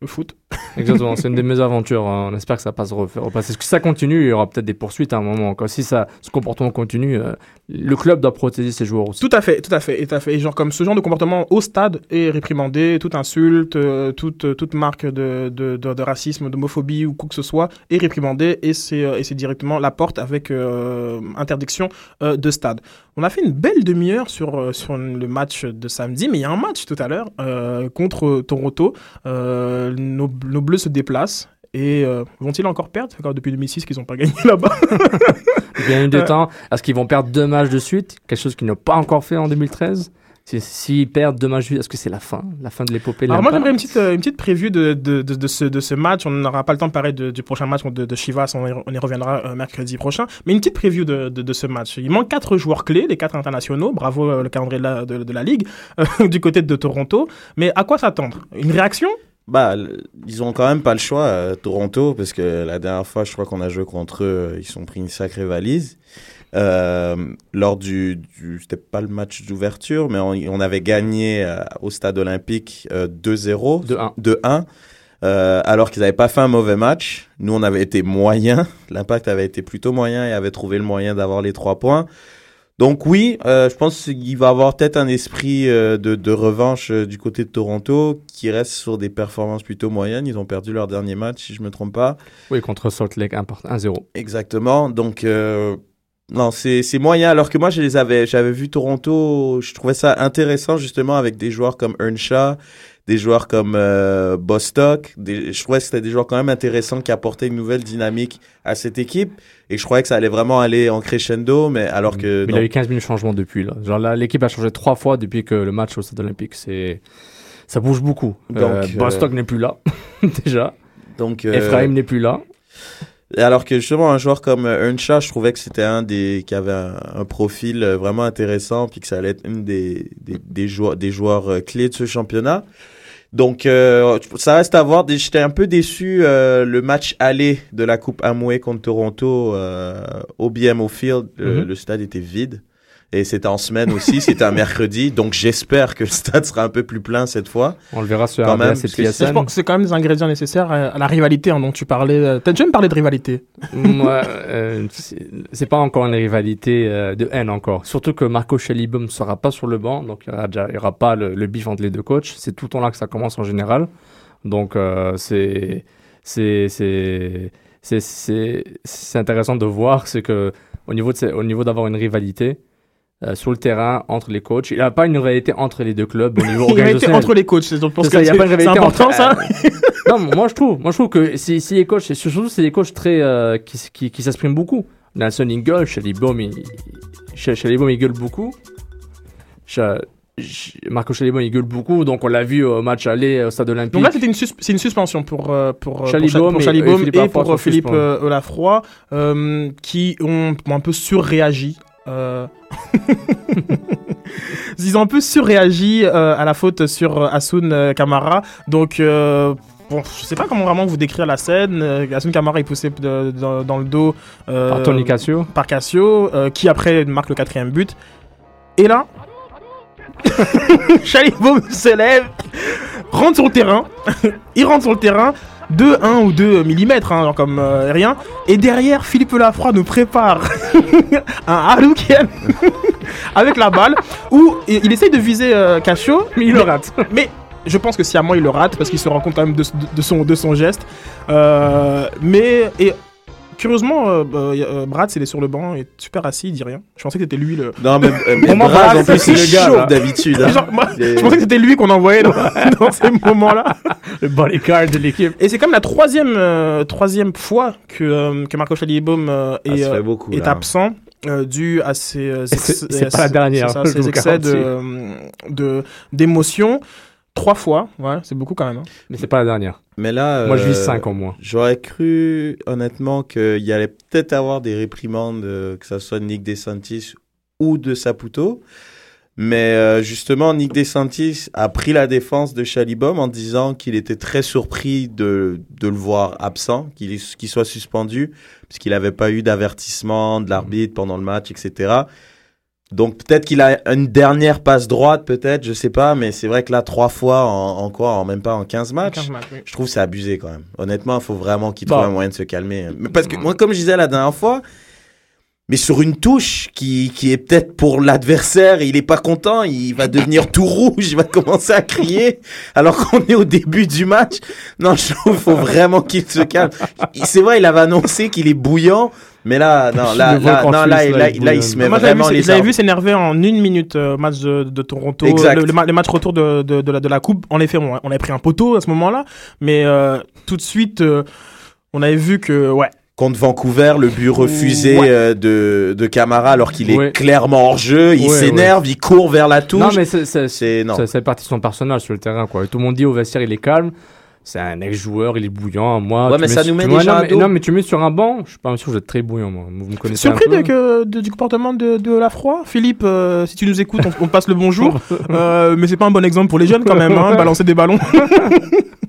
le foot. Exactement, c'est une des mésaventures. hein. On espère que ça passe. Parce que ça continue, il y aura peut-être des poursuites à un moment. encore. Si ça, ce comportement continue, euh, le club doit protéger ses joueurs aussi. Tout à fait, tout à fait, tout à fait. Et genre comme ce genre de comportement au stade est réprimandé, toute insulte, euh, toute toute marque de de, de, racisme, d'homophobie ou quoi que ce soit est réprimandé et c'est euh, directement la porte avec euh, interdiction euh, de stade. On a fait une belle demi-heure sur euh, sur le match de samedi, mais il y a un match tout à l'heure euh, contre Toronto. Euh, nos, nos bleus se déplacent. Et euh, vont-ils encore perdre? C'est encore depuis 2006 qu'ils n'ont pas gagné là-bas. Il y a de temps. Est-ce qu'ils vont perdre deux matchs de suite? Quelque chose qu'ils n'ont pas encore fait en 2013 Si- S'ils perdent deux matchs de suite, est-ce que c'est la fin? La fin de l'épopée Alors moi j'aimerais une petite, euh, une petite preview de, de, de, de ce, de ce match. On n'aura pas le temps de parler du prochain match de, de Chivas, on y, on y reviendra euh, mercredi prochain. Mais une petite preview de, de, ce match. Il manque quatre joueurs clés, les quatre internationaux. Bravo euh, le calendrier de la, de, de la Ligue, euh, du côté de Toronto. Mais à quoi s'attendre? Une réaction? Bah, ils ont quand même pas le choix, euh, Toronto, parce que la dernière fois, je crois qu'on a joué contre eux, ils ont pris une sacrée valise. Euh, lors du, du c'était pas le match d'ouverture, mais on, on avait gagné euh, au stade olympique euh, 2-0, De 1. 2-1, euh, alors qu'ils n'avaient pas fait un mauvais match. Nous, on avait été moyen, l'impact avait été plutôt moyen et avait trouvé le moyen d'avoir les trois points. Donc oui, euh, je pense qu'il va avoir peut-être un esprit euh, de, de revanche euh, du côté de Toronto qui reste sur des performances plutôt moyennes. Ils ont perdu leur dernier match, si je me trompe pas. Oui, contre Salt Lake, 1-0. Exactement. Donc non, c'est moyen. Alors que moi, je les avais, j'avais vu Toronto. Je trouvais ça intéressant justement avec des joueurs comme Earnshaw, des joueurs comme euh, Bostock. Des, je trouvais que c'était des joueurs quand même intéressants qui apportaient une nouvelle dynamique à cette équipe. Et je croyais que ça allait vraiment aller en crescendo, mais alors que Mais il y a eu 15 000 changements depuis. Là. Genre là, l'équipe a changé trois fois depuis que le match au stade olympique. C'est... Ça bouge beaucoup. Donc, Euh, euh, Bostock n'est plus là, déjà. donc Ephraim n'est plus là. Alors que justement, un joueur comme euh, Earnshaw, je trouvais que c'était un des qui avait un, un profil euh, vraiment intéressant, puis que ça allait être une des, des, des joueurs, des joueurs euh, clés de ce championnat. Donc, euh, ça reste à voir. J'étais un peu déçu euh, le match aller de la Coupe Amway contre Toronto euh, au BMO Field. Mhm. Le stade était vide. Et c'était en semaine aussi, c'était un mercredi. Donc, j'espère que le stade sera un peu plus plein cette fois. On le verra sur Quand même, et parce que Je pense que c'est quand même des ingrédients nécessaires à, la rivalité hein, dont tu parlais. Euh, T'as déjà me parlé de rivalité Moi, euh, c'est pas encore une rivalité euh, de haine encore. Surtout que Marco Chalibum ne sera pas sur le banc, donc il y aura, déjà, il y aura pas le, le bif entre les deux coachs. C'est tout le temps là que ça commence en général. Donc, euh, c'est c'est c'est c'est c'est c'est intéressant de voir c'est que au niveau de ces- au niveau d'avoir une rivalité euh, sur le terrain entre les coachs, il n'y a pas une rivalité entre les deux clubs au niveau organisationnel. entre les coachs, c'est donc pour C'est que c'est important entre- ça. non, moi je trouve, moi je trouve que si, si les coachs, surtout c'est des coachs très euh, qui, qui, qui s'expriment beaucoup. Nelson il gueule, Shelly Baum il, Sh- gueule beaucoup. Sh- Sh- Marco Baum, il gueule beaucoup, donc on l'a vu au match aller au stade olympique. Donc là, c'était une, sus- c'est une suspension pour, euh, pour, euh, et- Chalibaume et Philippe et, Lafroy pour euh, Philippe suspendus. euh, Lafroy, euh, qui ont, ont un peu surréagi. Euh... Ils ont un peu surréagi euh, à la faute sur euh, Asun euh, Kamara. Donc, euh, bon, je sais pas comment vraiment vous décrire la scène. Euh, Asun Kamara est poussé de- de- dans le dos euh, Par Tony Cassio. par Cassio, euh, qui après marque le quatrième but. Et là, Chalibaume se lève, rentre sur le terrain, il rentre sur le terrain, 2, 1 ou 2 mm, hein, comme euh, rien. Et derrière, Philippe Lafroy nous prépare un Haruken avec la balle, où il, essaye de viser euh, mais il le rate. Mais je pense que sciemment il le rate parce qu'il se rend compte quand même de, de- de son, de son geste. Euh, mais et, curieusement, euh, euh, a- euh, Brad, il est sur le banc, il est super assis, il dit rien. Je pensais que c'était lui le. Non, mais, euh, mais Pour moi, Brad, Brad, en plus, c'est le gars, là. d'habitude. hein. Je pensais que c'était lui qu'on envoyait dans, dans ces moments-là. Le bodyguard de l'équipe. Et c'est comme la troisième, euh, troisième fois que, euh, que Marco Chalibaume euh, Ah, est, beaucoup, absent. euh, dû à ses, euh, c'est- pas la dernière, ça, ses excès euh, de d'émotion trois fois ouais c'est beaucoup quand même hein. Mais c'est pas la dernière. Mais là, Moi je vis euh, 5 en moins. J'aurais cru, honnêtement, qu'il y allait peut-être avoir des réprimandes, euh, que ce soit de Nick DeSantis ou de Saputo. Mais euh, justement, Nick DeSantis a pris la défense de Chalibom en disant qu'il était très surpris de, de le voir absent, qu'il soit suspendu, puisqu'il n'avait pas eu d'avertissement de l'arbitre pendant le match, etc. Donc peut-être qu'il a une dernière passe droite, peut-être, je sais pas, mais c'est vrai que là, trois fois en, en quoi, en même pas en 15 matchs, 15 matchs, oui. je trouve que c'est abusé quand même. Honnêtement, il faut vraiment qu'il Bon. trouve un moyen de se calmer. Mais parce que moi, comme je disais la dernière fois, mais sur une touche qui, qui est peut-être pour l'adversaire, il est pas content, il va devenir tout rouge, il va commencer à crier alors qu'on est au début du match. Non, je trouve qu'il faut vraiment qu'il se calme. C'est vrai, il avait annoncé qu'il est bouillant, mais là, non, là, là, volcan non, là, suisse, là, là, là, il là, il bouillonne. se met Moi, vraiment vu, les j'avais vu s'énerver en une minute euh, match de, de Toronto. Exact. Le, le ma- les matchs retour de, de, de la, de la coupe. En effet, on, on avait pris un poteau à ce moment-là, mais euh, tout de suite, euh, on avait vu que ouais. Contre Vancouver, le but refusé Ouais. euh, de, de Camara alors qu'il est Ouais. clairement hors jeu, il Ouais, s'énerve, il court vers la touche. Non mais c'est c'est- c'est non. Ça, c'est partie de son personnage sur le terrain, quoi. Tout le monde dit au vestiaire, il est calme. C'est un ex-joueur, il est bouillant. Moi, Ouais, mais ça sur- nous met gens non, à mais, non, mais tu mets sur un banc, je suis pas sûr que vous êtes très bouillant, moi. Vous me connaissez Surpris un peu. de, que, de- du comportement de, de Lafroy. Philippe, euh, si tu nous écoutes, on, on passe le bonjour. Euh, mais c'est pas un bon exemple pour les jeunes quand même, hein, balancer des ballons.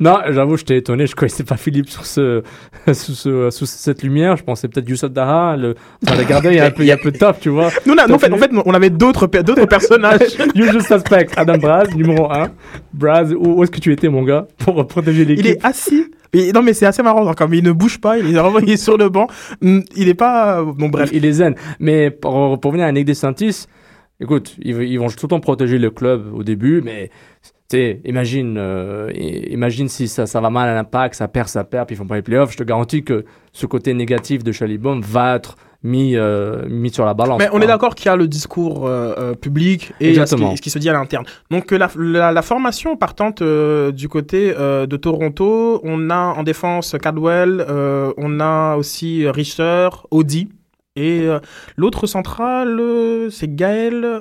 Non, j'avoue, j'étais étonné. Je connaissais pas Philippe sur ce, sous, ce, sous cette lumière. Je pensais peut-être Youssef Daha. Le, enfin, regardez, il y a un peu, il y a peu de top, tu vois. Nous, on a- nous, en, fait, en fait, on avait d'autres d'autres personnages. Usual suspect, Adam Braz, numéro 1. Braz, où, où est-ce que tu étais, mon gars, pour protéger l'équipe Il est assis. Et, non, mais c'est assez marrant. Comme il ne bouge pas, il est vraiment il est sur le banc. Mm, Il est pas. Bon, bref. Il, il est zen. Mais pour, pour venir à Nick DeSantis, écoute, ils, ils vont tout le temps protéger le club au début, mais imagine, euh, imagine si ça, ça va mal à l'impact, ça perd, ça perd, puis ils font pas les playoffs. Je te garantis que ce côté négatif de Chalibom va être mis, euh, mis sur la balance. Mais on quoi. est d'accord qu'il y a le discours euh, public et ce qui, Exactement. ce qui se dit à l'interne. Donc la, la, la formation partante euh, du côté de Toronto, on a en défense Cadwell, on a aussi Richter, Audi et l'autre central euh, c'est Gaël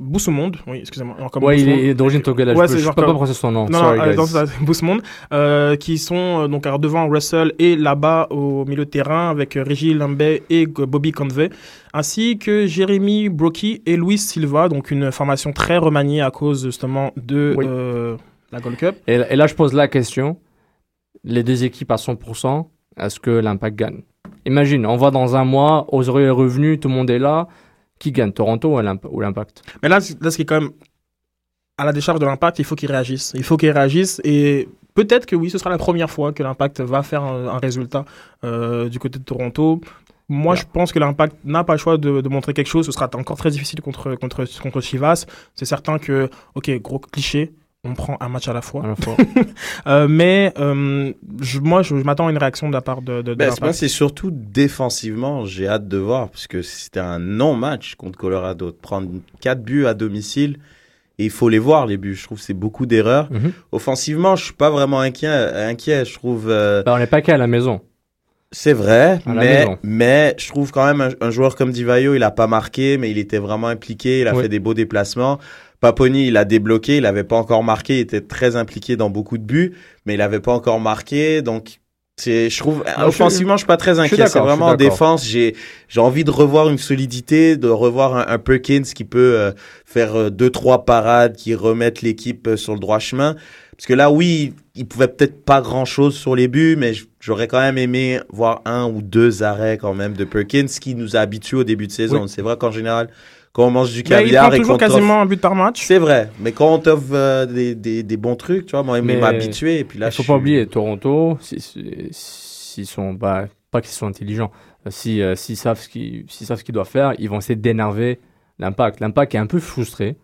Boussemonde. Oui, excusez-moi. Ouais, il est d'origine togolaise. Ouais, je c'est genre peux pas comme- prononcer son nom. Non, Sorry, non, euh, ça, Boussemonde, euh, qui sont euh, donc alors, devant Russell et là-bas au milieu de terrain avec euh, Régis Lambert et Bobby Convey, ainsi que Jérémy Brockie et Luis Silva, donc une formation très remaniée à cause justement de Oui. la Gold Cup. Et, et là, je pose la question les deux équipes à 100%, est-ce que l'impact gagne? Imagine, on va dans un mois, heureux et revenus, tout le monde est là. Qui gagne Toronto ou l'Imp- ou l'impact Mais là, là, ce qui est quand même à la décharge de l'impact, il faut qu'il réagisse. Il faut qu'il réagisse et peut-être que oui, ce sera la première fois que l'impact va faire un, un résultat euh, du côté de Toronto. Moi, Yeah. je pense que l'impact n'a pas le choix de, de montrer quelque chose. Ce sera encore très difficile contre, contre, contre Chivas. C'est certain que, ok, gros cliché, on prend un match à la fois. À la fois. Euh, mais euh, je, moi, je, je m'attends à une réaction de la part de, de, de Ben, moi, c'est surtout défensivement, j'ai hâte de voir, parce que c'était un non-match contre Colorado. De prendre 4 buts à domicile, et il faut les voir, les buts. Je trouve que c'est beaucoup d'erreurs. Mhm. Offensivement, je suis pas vraiment inquiet. inquiet. Je trouve. euh, Bah, on n'est pas qu'à la maison. C'est vrai, mais, je trouve quand même un, un joueur comme Divayo, il a pas marqué, mais il était vraiment impliqué, il a Oui. fait des beaux déplacements. Paponi, il a débloqué, il avait pas encore marqué, il était très impliqué dans beaucoup de buts, mais il avait pas encore marqué, donc c'est, je trouve, offensivement, je suis pas très inquiet. C'est vraiment en défense, j'ai, j'ai envie de revoir une solidité, de revoir un, un Perkins qui peut euh, faire euh, deux, trois parades, qui remettent l'équipe euh, sur le droit chemin. Parce que là, oui, il pouvait peut-être pas grand chose sur les buts, mais j'aurais quand même aimé voir un ou deux arrêts quand même de Perkins, qui nous a habitués au début de saison. C'est vrai qu'en général, quand on mange du Mais il caviar prend et toujours quasiment un but par match. c'est vrai, mais quand on t'offre euh, des, des, des bons trucs, tu vois, moi, il m'a habitué, et puis là, Il faut je pas suis- oublier, Toronto, si- si- s'ils sont, bah, pas qu'ils sont intelligents, euh, si, euh, s'ils savent ce qu'ils, s'ils savent ce qu'ils doivent faire, ils vont essayer d'énerver l'impact. L'impact est un peu frustré.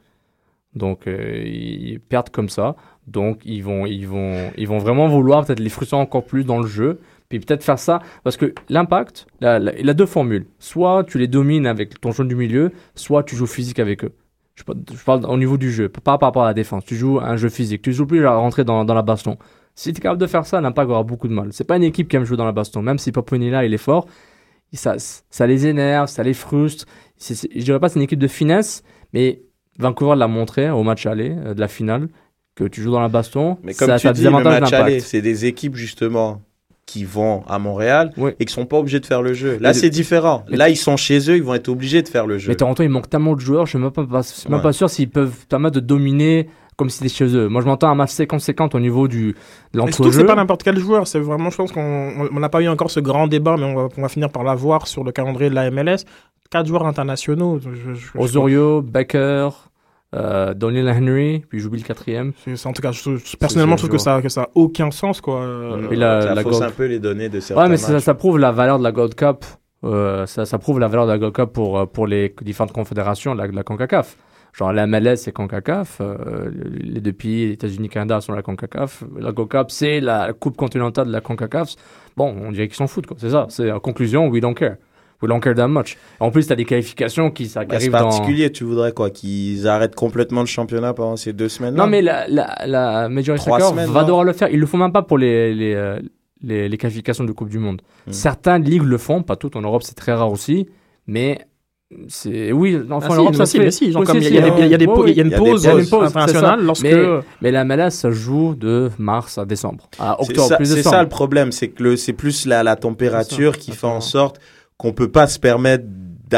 Donc, euh, ils perdent comme ça. Donc, ils vont, ils vont, ils vont vraiment vouloir peut-être les frustrer encore plus dans le jeu. Puis peut-être faire ça. Parce que l'impact, la- la- il a deux formules. Soit tu les domines avec ton jeu du milieu, soit tu joues physique avec eux. Je parle, je parle au niveau du jeu, pas par rapport à la défense. Tu joues un jeu physique. Tu joues plus à rentrer dans, dans la baston. Si tu es capable de faire ça, l'impact aura beaucoup de mal. C'est pas une équipe qui aime jouer dans la baston. Même si Paponi là, il est fort, ça, ça les énerve, ça les frustre. Je dirais pas c'est une équipe de finesse, mais Vancouver l'a montré au match aller euh, de la finale que tu joues dans la baston. Mais comme ça, tu dis, le match aller, c'est des équipes justement qui vont à Montréal Oui. et qui sont pas obligés de faire le jeu. Là, c'est différent. Là, ils sont chez eux, ils vont être obligés de faire le jeu. Mais Toronto, il manque tellement de joueurs, je suis même pas, même sûr s'ils peuvent permettre de dominer comme si c'était chez eux. Moi, je m'entends un match 50-50 au niveau du, de l'entrejeu. c'est pas n'importe quel joueur. C'est vraiment, je pense qu'on on- on n'a pas eu encore ce grand débat, mais on va, on va finir par l'avoir sur le calendrier de la MLS. Quatre joueurs internationaux. Je- je- je- Osorio, Becker, euh, Daniel Henry, puis j'oublie le quatrième. c'est- en tout cas, je- je- personnellement, je trouve que ça, que ça a aucun sens, quoi. Euh, Et la- ça la fausse un peu les données de certains Ouais, mais ça, matchs. ça prouve la valeur de la Gold Cup. Euh, ça, ça prouve la valeur de la Gold Cup pour, euh, pour les différentes confédérations de la, la CONCACAF. Genre la MLS, c'est CONCACAF. euh, les deux pays, les États-Unis, Canada, sont la CONCACAF. La Gold Cup, c'est la Coupe continentale de la CONCACAF. Bon, on dirait qu'ils s'en foutent, quoi. C'est ça. C'est en conclusion, we don't care. We don't care that much. En plus, t'as des qualifications qui, ça, qui Bah, c'est arrivent dans... particulier, tu voudrais quoi Qu'ils arrêtent complètement le championnat pendant ces deux semaines Non, mais la, la, la Major League Soccer semaines, va devoir le faire. Ils le font même pas pour les, les, euh, les, les qualifications de Coupe du Monde. Hmm. Certaines ligues le font, pas toutes. En Europe, c'est très rare aussi. Mais c'est. Oui, enfin, Ah, en si, Europe, mais ça si, se fait. mais si, genre Oui, comme il y a- des- il y a des oui, pau- oui. il y pauses c'est lorsque. Mais, mais la MLS, ça se joue de mars à décembre. À C'est octobre, ça, plus c'est ça le problème, c'est que le, c'est plus la, la température qui fait en sorte qu'on peut pas se permettre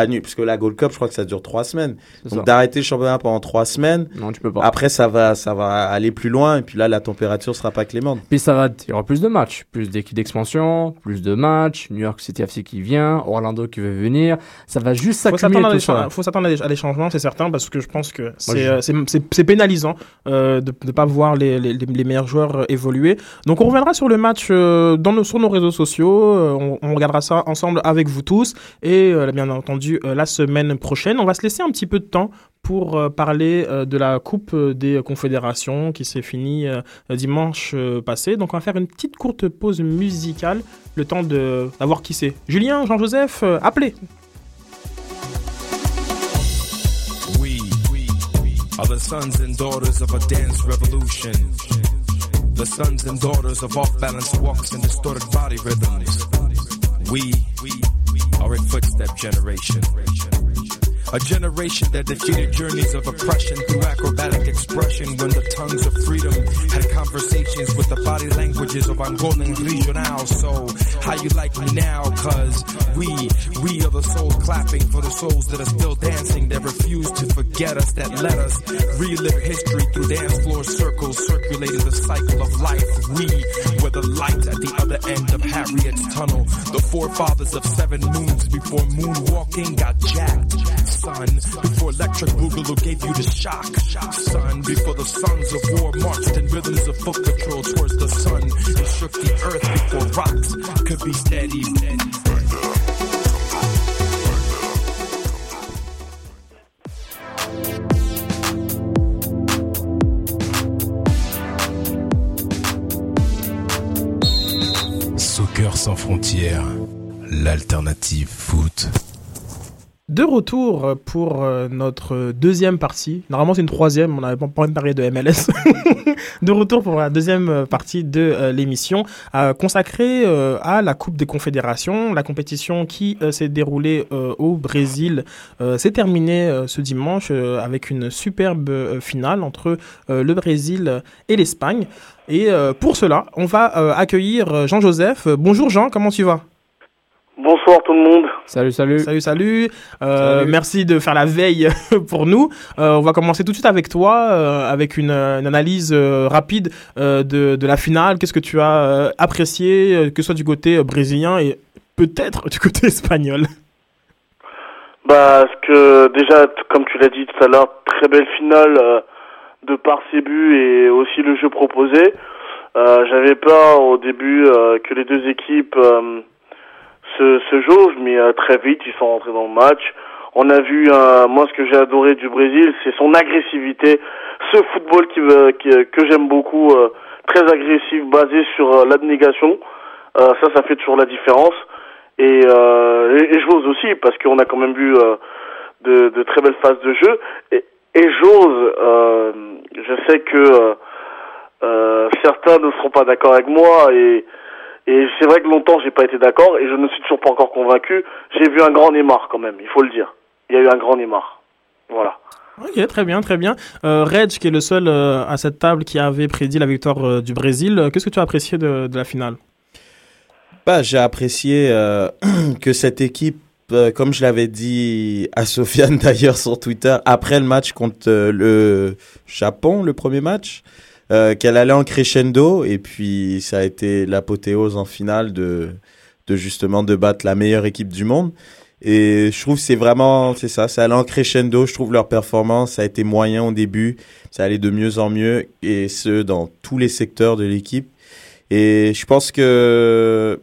d'annuler, parce que la Gold Cup, je crois que ça dure trois semaines. Donc d'arrêter le championnat pendant trois semaines. Non, tu peux pas. Après, ça va, ça va aller plus loin, et puis là, la température sera pas clémente. Puis ça va, il y aura plus de matchs, plus d'équipes d'expansion, plus de matchs, New York City FC qui vient, Orlando qui veut venir. Ça va juste s'accumuler cha- faut s'attendre à des, à des changements, c'est certain, parce que je pense que c'est je- euh, c'est- pénalisant euh, de ne pas voir les, les, les meilleurs joueurs euh, évoluer. Donc on reviendra sur le match euh, dans nos, sur nos réseaux sociaux, euh, on, on regardera ça ensemble avec vous tous, et euh, bien entendu euh, la semaine prochaine. On va se laisser un petit peu de temps pour euh, parler euh, de la Coupe des Confédérations qui s'est finie dimanche passé. Donc on va faire une petite courte pause musicale, le temps d'avoir qui c'est. Julien, Jean-Joseph, appelez are a footstep generation. A generation that defeated journeys of oppression through acrobatic expression when the tongues of freedom had conversations with the body languages of Angolan regional. So, how you like me now? Cause we, we are the souls clapping for the souls that are still dancing, that refuse to forget us, that let us relive history through dance floor circles, circulating the cycle of life. We were the light at the other end of Harriet's tunnel, the forefathers of seven moons before moonwalking got jacked. son. Before electric boogaloo gave you the shock, son. Before the songs of war marched and rhythms of foot patrol towards the sun, you shook the earth before rocks could be steady. Soccer sans frontières, l'alternative foot. De retour pour euh, notre deuxième partie. Normalement, c'est une troisième. On n'avait pas envie de parler de MLS. de retour pour la deuxième euh, partie de euh, l'émission consacrée à la Coupe des Confédérations. La compétition qui s'est déroulée au Brésil s'est terminée ce dimanche avec une superbe finale entre le Brésil et l'Espagne. Et pour cela, on va accueillir Jean-Joseph. Bonjour Jean, comment tu vas? Bonsoir tout le monde. Salut, salut. Salut, salut. Euh, Salut. Merci de faire la veille pour nous. Euh, on va commencer tout de suite avec toi, euh, avec une, une analyse euh, rapide euh, de, de la finale. Qu'est-ce que tu as euh, apprécié, euh, que ce soit du côté euh, brésilien et peut-être du côté espagnol? Bah, ce que déjà, comme tu l'as dit tout à l'heure, très belle finale euh, de par ses buts et aussi le jeu proposé. Euh, J'avais peur au début euh, que les deux équipes euh, se, se mais très vite ils sont rentrés dans le match. On a vu, moi ce que j'ai adoré du Brésil, c'est son agressivité, ce football qui, que j'aime beaucoup, euh, très agressif, basé sur euh, l'abnégation. Euh, ça, ça fait toujours la différence. Et, j'ose aussi, parce qu'on a quand même vu de, très belles phases de jeu. Et, j'ose, je sais que certains ne seront pas d'accord avec moi, et c'est vrai que longtemps j'ai pas été d'accord, et je ne suis toujours pas encore convaincu. J'ai vu un grand Neymar quand même, il faut le dire. Il y a eu un grand Neymar. Voilà. Ok, très bien, très bien. Euh, Reg, qui est le seul euh, à cette table qui avait prédit la victoire euh, du Brésil, euh, qu'est-ce que tu as apprécié de, de la finale? Bah, j'ai apprécié euh, que cette équipe, euh, comme je l'avais dit à Sofiane d'ailleurs sur Twitter, après le match contre euh, le Japon, le premier match, euh, qu'elle allait en crescendo et puis ça a été l'apothéose en finale de, de justement de battre la meilleure équipe du monde. Et je trouve c'est vraiment, c'est ça, c'est allé en crescendo. Je trouve leur performance, ça a été moyen au début, ça allait de mieux en mieux et ce dans tous les secteurs de l'équipe. Et je pense que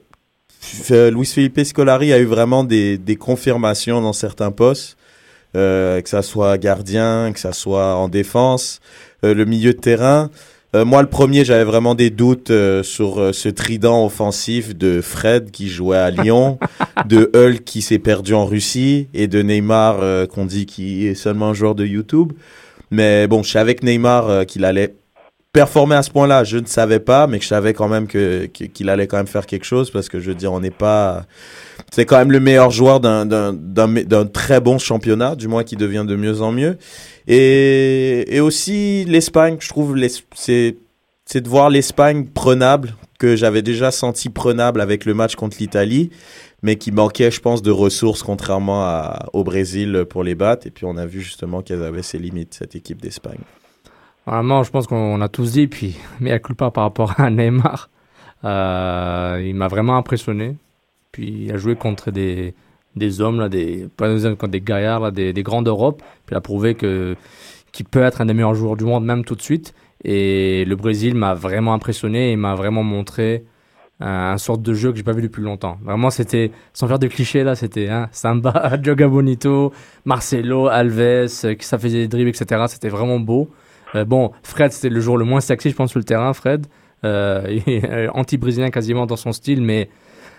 F- Luis Felipe Scolari a eu vraiment des, des confirmations dans certains postes, euh, que ça soit gardien, que ça soit en défense, euh, le milieu de terrain. Euh, moi, le premier, j'avais vraiment des doutes euh, sur euh, ce trident offensif de Fred qui jouait à Lyon, de Hulk qui s'est perdu en Russie et de Neymar euh, qu'on dit qu'il est seulement un joueur de YouTube. Mais bon, je savais que Neymar euh, qu'il allait performer à ce point-là, je ne savais pas, mais que je savais quand même que que- qu'il allait quand même faire quelque chose parce que je veux dire, on n'est pas, c'est quand même le meilleur joueur d'un très bon championnat, du moins qui devient de mieux en mieux. Et et aussi l'Espagne, je trouve c'est de voir l'Espagne prenable que j'avais déjà senti prenable avec le match contre l'Italie, mais qui manquait, je pense, de ressources contrairement au Brésil pour les battre. Et puis on a vu justement qu'elles avaient ses limites cette équipe d'Espagne. Vraiment, je pense qu'on a tous dit, puis, mais à culpa par rapport à Neymar. Euh, il m'a vraiment impressionné. Puis il a joué contre des, des hommes, là, des, pas des hommes, contre des gaillards, là, des, des grands d'Europe. Puis il a prouvé que, qu'il peut être un des meilleurs joueurs du monde, même tout de suite. Et le Brésil m'a vraiment impressionné et m'a vraiment montré un, un sorte de jeu que j'ai pas vu depuis longtemps. Vraiment, c'était, sans faire de clichés, là, c'était hein, Samba, Joga Bonito, Marcelo, Alves, euh, qui ça faisait des dribbles, etc. C'était vraiment beau. Euh, bon, Fred, c'était le jour le moins sexy, je pense, sur le terrain, Fred. Euh, anti-brésilien quasiment dans son style, mais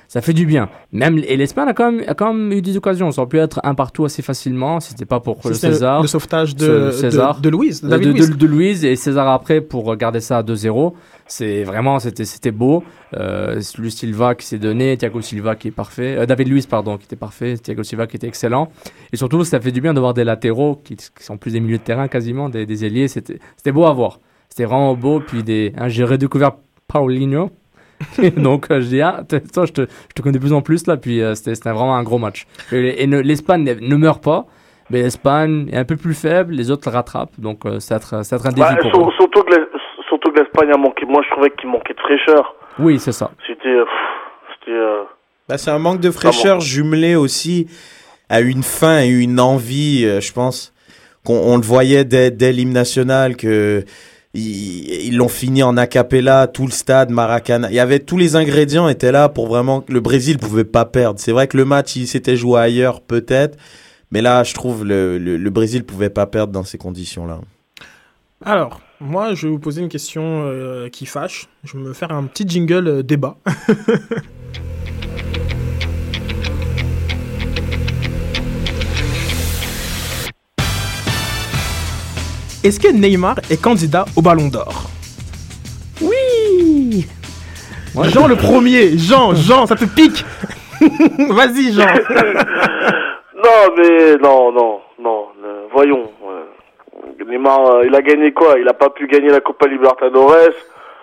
ça fait du bien. Même, et l'Espagne a quand, même, a quand même eu des occasions. Ça aurait pu être un partout assez facilement si c'était pas pour le César. le sauvetage de- Ce- de- César. de Louise, de David de, Louise et César après pour garder ça à 2-0. C'est vraiment, c'était, c'était beau. Euh, Luis Silva qui s'est donné, Thiago Silva qui est parfait, euh, David Luiz pardon qui était parfait, Thiago Silva qui était excellent. Et surtout, ça fait du bien de voir des latéraux qui, qui sont plus des milieux de terrain quasiment, des, des ailiers. C'était, c'était beau à voir. C'était vraiment beau. Puis des, hein, j'ai redécouvert Paulinho. Donc euh, je dis ah toi je te, je te connais de plus en plus là puis euh, c'était, c'était vraiment un gros match et, et ne- l'Espagne ne, ne meurt pas mais l'Espagne est un peu plus faible les autres le rattrapent donc euh, ça va être, un défi Bah, pour sur- eux. surtout que l'Es- surtout que l'Espagne a manqué. Moi, je trouvais qu'il manquait de fraîcheur. oui c'est ça C'était, pff, c'était. Bah, c'est un manque de fraîcheur jumelé aussi à une faim et une envie, euh, je pense, qu'on on le voyait dès, dès l'hymne national que ils l'ont fini en a cappella, tout le stade, Maracana. Il y avait tous les ingrédients étaient là pour vraiment le Brésil pouvait pas perdre. C'est vrai que le match il s'était joué ailleurs peut-être, mais là je trouve le, le, le Brésil pouvait pas perdre dans ces conditions-là. Alors, moi, je vais vous poser une question euh, qui fâche. Je vais me faire un petit jingle euh, débat. Est-ce que Neymar est candidat au Ballon d'Or? Oui Jean le premier, Jean, Jean, ça te pique? Vas-y Jean Non, mais non, non, non. euh, voyons. euh, Neymar, euh, il a gagné quoi? Il a pas pu gagner la Copa Libertadores.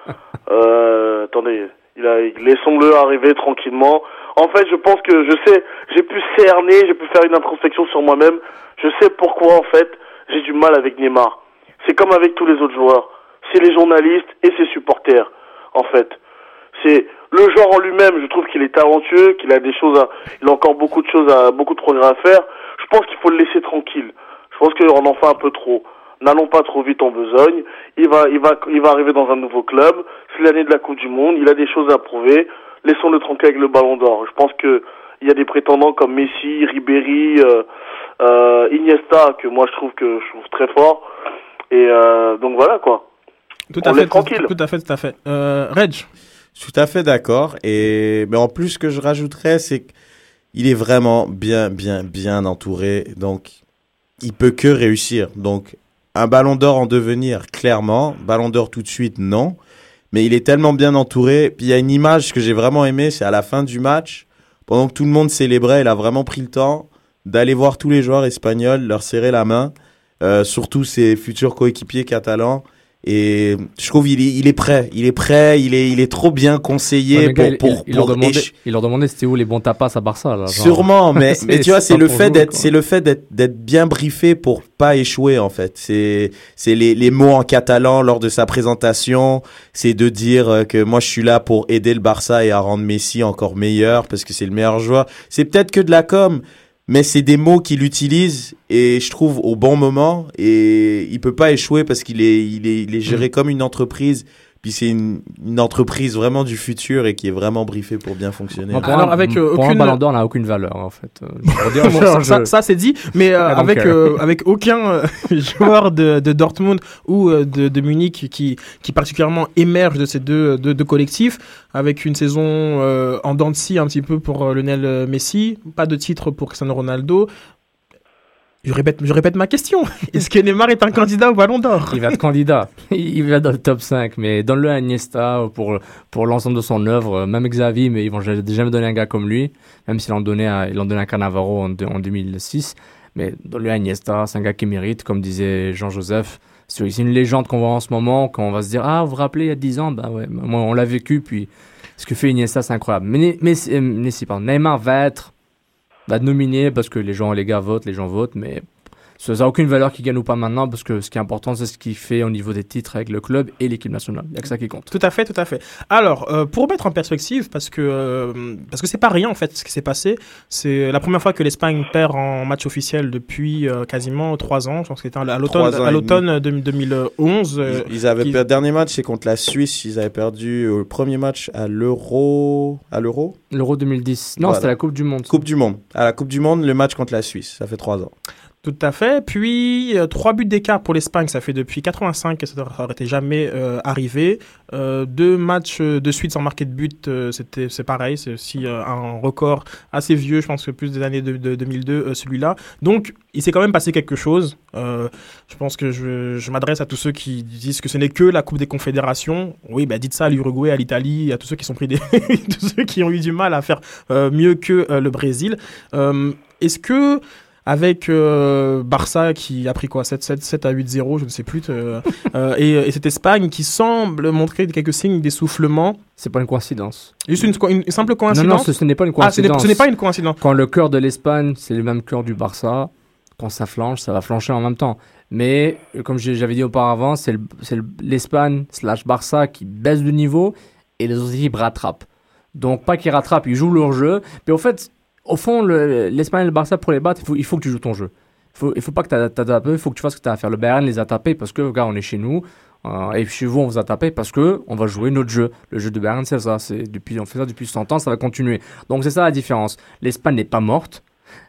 Euh, attendez, il a laissons-le arriver tranquillement. En fait, je pense que je sais, j'ai pu cerner, j'ai pu faire une introspection sur moi-même. Je sais pourquoi en fait j'ai du mal avec Neymar. C'est comme avec tous les autres joueurs. C'est les journalistes et ses supporters, en fait. C'est le genre en lui-même. Je trouve qu'il est talentueux, qu'il a des choses, à, il a encore beaucoup de choses à, beaucoup de progrès à faire. Je pense qu'il faut le laisser tranquille. Je pense qu'on en fait un peu trop. N'allons pas trop vite en besogne. Il va, il va, il va arriver dans un nouveau club. C'est l'année de la Coupe du Monde. Il a des choses à prouver. Laissons-le tranquille avec le Ballon d'Or. Je pense que il y a des prétendants comme Messi, Ribéry, euh, euh, Iniesta que moi je trouve que je trouve très fort. Et euh, donc voilà quoi. Tout On à fait, tranquille. tout à fait, tout à fait. Euh, Reg Je suis tout à fait d'accord. Et mais en plus, ce que je rajouterais, c'est qu'il est vraiment bien, bien, bien entouré. Donc, il peut que réussir. Donc, un ballon d'or en devenir, clairement. Ballon d'or tout de suite, non. Mais il est tellement bien entouré. Puis il y a une image que j'ai vraiment aimée, c'est à la fin du match, pendant que tout le monde célébrait, il a vraiment pris le temps d'aller voir tous les joueurs espagnols, leur serrer la main, euh, surtout ses futurs coéquipiers catalans. Et je trouve il est, il est prêt, il est prêt, il est, il est trop bien conseillé Ouais, pour, il- pour, il, leur demandait, il leur demandait c'était où les bons tapas à Barça. Là, genre. Sûrement, mais, mais tu vois, c'est le pour fait d'être, c'est le fait d'être, d'être bien briefé pour pas échouer, en fait. C'est, c'est les, les mots en catalan lors de sa présentation. C'est de dire euh, que moi, je suis là pour aider le Barça et à rendre Messi encore meilleur parce que c'est le meilleur joueur. C'est peut-être que de la com, mais c'est des mots qu'il utilise et je trouve au bon moment et il peut pas échouer parce qu'il est, il est, il est géré Mm. comme une entreprise. Puis c'est une, une entreprise vraiment du futur et qui est vraiment briefée pour bien fonctionner. Pour Alors, un- avec, euh, pour un aucune- ballon d'or, n'a aucune valeur en fait. Euh, dire, Bon, ça, ça, je- ça, c'est dit, mais euh, don't avec, care. euh, avec aucun euh, joueur de, de Dortmund ou euh, de, de Munich qui, qui particulièrement émerge de ces deux, deux, deux collectifs, avec une saison euh, en dents de scie un petit peu pour euh, Lionel euh, Messi, pas de titre pour Cristiano Ronaldo. Je répète, je répète ma question. Est-ce que Neymar est un candidat au Ballon d'Or? Il va être candidat. Il va dans le top 5. Mais donne-le à Iniesta pour, pour l'ensemble de son œuvre. Même Xavi, mais ils vont jamais donner un gars comme lui. Même s'ils l'ont donné à, ils donné à Cannavaro en, deux- en 2006. Mais donne-le à Iniesta. C'est un gars qui mérite, comme disait Jean-Joseph. C'est une légende qu'on voit en ce moment. Quand on va se dire, ah, vous vous rappelez, il y a 10 ans, bah ouais, on l'a vécu. Puis ce que fait Iniesta, c'est incroyable. Mais, Ne- Messi- euh, pardon, Neymar va être, être nominé parce que les gens, les gars votent, les gens votent. Mais ça n'a aucune valeur qu'il gagne ou pas maintenant parce que ce qui est important, c'est ce qu'il fait au niveau des titres avec le club et l'équipe nationale. Il n'y a que ça qui compte. Tout à fait, tout à fait. Alors, euh, pour mettre en perspective, parce que euh, parce que c'est pas rien en fait ce qui s'est passé. C'est la première fois que l'Espagne perd en match officiel depuis euh, quasiment trois ans. Je pense que c'était à l'automne, à l'automne de- 2011. euh, Ils, ils avaient qui- perdu. Dernier match, c'est contre la Suisse. Ils avaient perdu le premier match à l'Euro. À l'Euro? L'Euro 2010. Non, Voilà. c'était la Coupe du Monde. Coupe du Monde. À la Coupe du Monde, le match contre la Suisse. Ça fait trois ans. Tout à fait. Puis euh, trois buts d'écart pour l'Espagne, ça fait depuis 85 que ça n'aurait jamais euh, arrivé. Euh, deux matchs de suite sans marquer de but, c'était c'est pareil, c'est aussi un record assez vieux, je pense que plus des années de, de 2002 euh, celui-là. Donc il s'est quand même passé quelque chose. Je pense que je, je m'adresse à tous ceux qui disent que ce n'est que la Coupe des Confédérations. Oui, bah dites ça à l'Uruguay, à l'Italie, à tous ceux qui pris des, tous ceux qui ont eu du mal à faire mieux que le Brésil. Est-ce que avec euh, Barça qui a pris quoi 7, 7, 7 à 8-0, je ne sais plus, euh, euh, et, et cette Espagne qui semble montrer quelques signes d'essoufflement. C'est pas une coïncidence. Juste une, simple Non, non, coïncidence ce, ce n'est pas une Ah, ce n'est- coïncidence. ce n'est pas une coïncidence. Quand le cœur de l'Espagne, c'est le même cœur du Barça, quand ça flanche, ça va flancher en même temps. Mais, comme j'avais dit auparavant, c'est le- c'est le- l'Espagne slash Barça qui baisse de niveau et les autres équipes rattrapent. Donc, pas qu'ils rattrapent, ils jouent leur jeu. Mais au fait, au fond, le- l'Espagne et le Barça, pour les battre, il faut, que tu joues ton jeu. Il faut, il faut pas que tu tapes, il faut que tu fasses ce que tu as à faire. Le Bayern les a tapés parce que, regarde, on est chez nous. euh, et chez vous, on vous a tapé parce que on va jouer notre jeu. Le jeu de Bayern, c'est ça. Depuis, on fait ça depuis 100 ans, ça va continuer. Donc c'est ça la différence. L'Espagne n'est pas morte.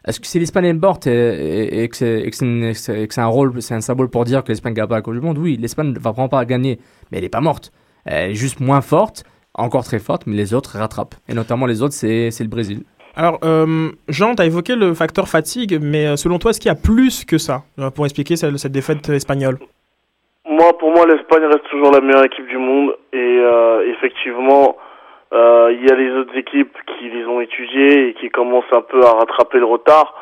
Est-ce que si l'Espagne est morte et, que c'est un rôle, c'est un symbole pour dire que l'Espagne gagne pas la Coupe du Monde Oui, l'Espagne ne va vraiment pas gagner, mais elle n'est pas morte. Elle est juste moins forte, encore très forte, mais les autres rattrapent. Et notamment les autres, c'est le Brésil. Alors, euh, Jean, tu as évoqué le facteur fatigue, mais euh, selon toi, est-ce qu'il y a plus que ça euh, pour expliquer cette, défaite espagnole? Moi, pour moi, l'Espagne reste toujours la meilleure équipe du monde. Et effectivement, il y a les autres équipes qui les ont étudiées et qui commencent un peu à rattraper le retard.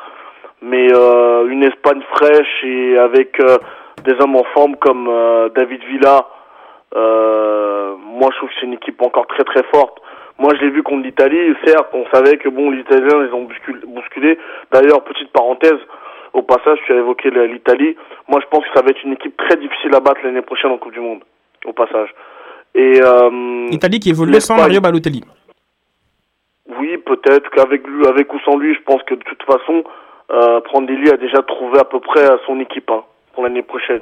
Mais une Espagne fraîche et avec des hommes en forme comme David Villa, moi je trouve que c'est une équipe encore très très forte. Moi je l'ai vu contre l'Italie, certes on savait que bon les Italiens les ont bousculé. D'ailleurs petite parenthèse, au passage tu as évoqué l'Italie. Moi je pense que ça va être une équipe très difficile à battre l'année prochaine en Coupe du Monde. Au passage. Et euh, Italie qui évolue sans Mario Balotelli. oui, peut-être qu'avec lui, avec ou sans lui, je pense que de toute façon, euh, Prandelli a déjà trouvé à peu près son équipe hein, pour l'année prochaine.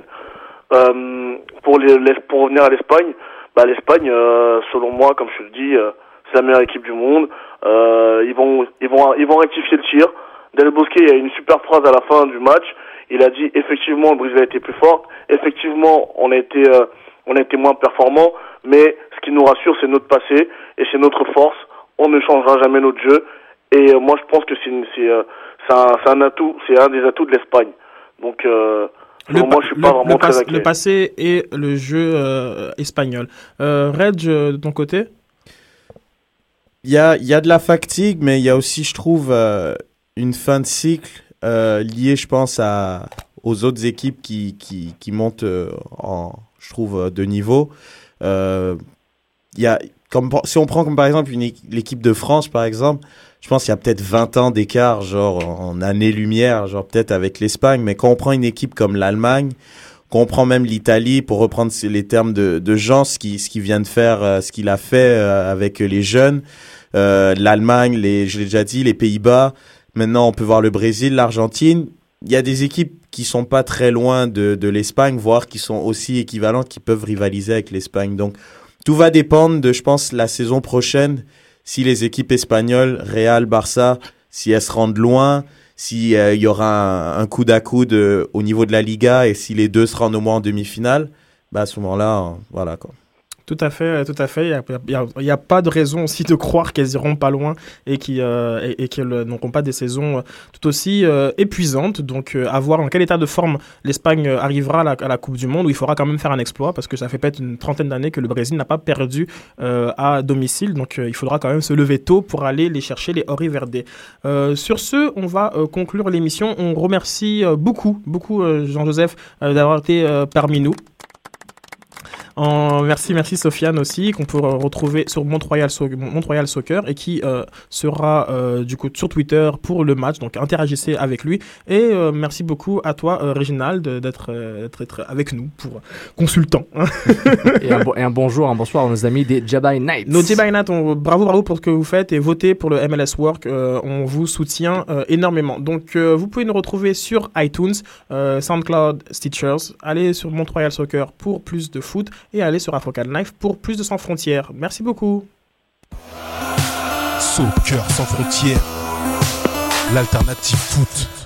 Euh, pour, les, pour revenir à l'Espagne, bah, l'Espagne, euh, selon moi, comme je te le dis, euh, c'est la meilleure équipe du monde. Euh, ils vont, ils vont, ils vont rectifier le tir. Del Bosque il y a une super phrase à la fin du match. Il a dit effectivement, le Brésil a été plus fort. Effectivement, on a été, euh, on a été moins performant. Mais ce qui nous rassure, c'est notre passé et c'est notre force. On ne changera jamais notre jeu. Et euh, moi, je pense que c'est, euh, c'est un, un atout, c'est un des atouts de l'Espagne. Donc, euh, selon moi, je suis pas le- vraiment le très pas- le passé et le jeu euh, espagnol. Euh, euh, de ton côté? Il y a, y a de la fatigue, mais il y a aussi, je trouve, euh, une fin de cycle euh, liée, je pense, à, aux autres équipes qui, qui, qui montent euh, en, je trouve, euh, de niveau. Il y a, comme, si on prend comme par exemple l'équipe de France, par exemple, je pense qu'il y a peut-être 20 ans d'écart, genre en année-lumière, genre peut-être avec l'Espagne, mais quand on prend une équipe comme l'Allemagne, qu'on prend même l'Italie, pour reprendre les termes de, de Jean, ce qui, ce qu'il vient de faire, euh, ce qu'il a fait euh, avec les jeunes, euh, l'Allemagne, les, je l'ai déjà dit, les Pays-Bas, maintenant on peut voir le Brésil, l'Argentine, il y a des équipes qui sont pas très loin de, de l'Espagne, voire qui sont aussi équivalentes, qui peuvent rivaliser avec l'Espagne. Donc tout va dépendre de, je pense, la saison prochaine, si les équipes espagnoles, Real, Barça, si elles se rendent loin, si euh, y aura un, un coude à coude euh, au niveau de la Liga et si les deux se rendent au moins en demi-finale, bah à ce moment-là, euh, voilà quoi. Tout à fait, tout à fait. Il n'y a, pas de raison aussi de croire qu'elles iront pas loin et euh, qu'elles euh, n'auront pas des saisons euh, tout aussi épuisantes. Donc, à voir dans quel état de forme l'Espagne arrivera à la, à la Coupe du Monde où il faudra quand même faire un exploit parce que ça fait peut-être une trentaine d'années que le Brésil n'a pas perdu à domicile. Donc, il faudra quand même se lever tôt pour aller les chercher les Ori Verde. Sur ce, on va conclure l'émission. On remercie beaucoup, beaucoup Jean-Joseph d'avoir été parmi nous. En- merci, merci Sofiane aussi, qu'on peut retrouver sur Mont-Royal, So- Soccer et qui euh, sera euh, du coup sur Twitter pour le match. Donc interagissez avec lui. Et euh, merci beaucoup à toi, Réginald, d'être avec nous pour consultant. hein. et, un, bon- et un bonjour, un bonsoir à nos amis des Jabai Knights. Nos J Nat, on- bravo, bravo pour ce que vous faites et votez pour le MLS Work. on vous soutient énormément. Donc, vous pouvez nous retrouver sur iTunes, SoundCloud, Stitchers. Allez sur Montreal Soccer pour plus de foot et allez sur Afrocan Life pour plus de sans frontières. Merci beaucoup. Soccer sans frontières, l'alternative foot.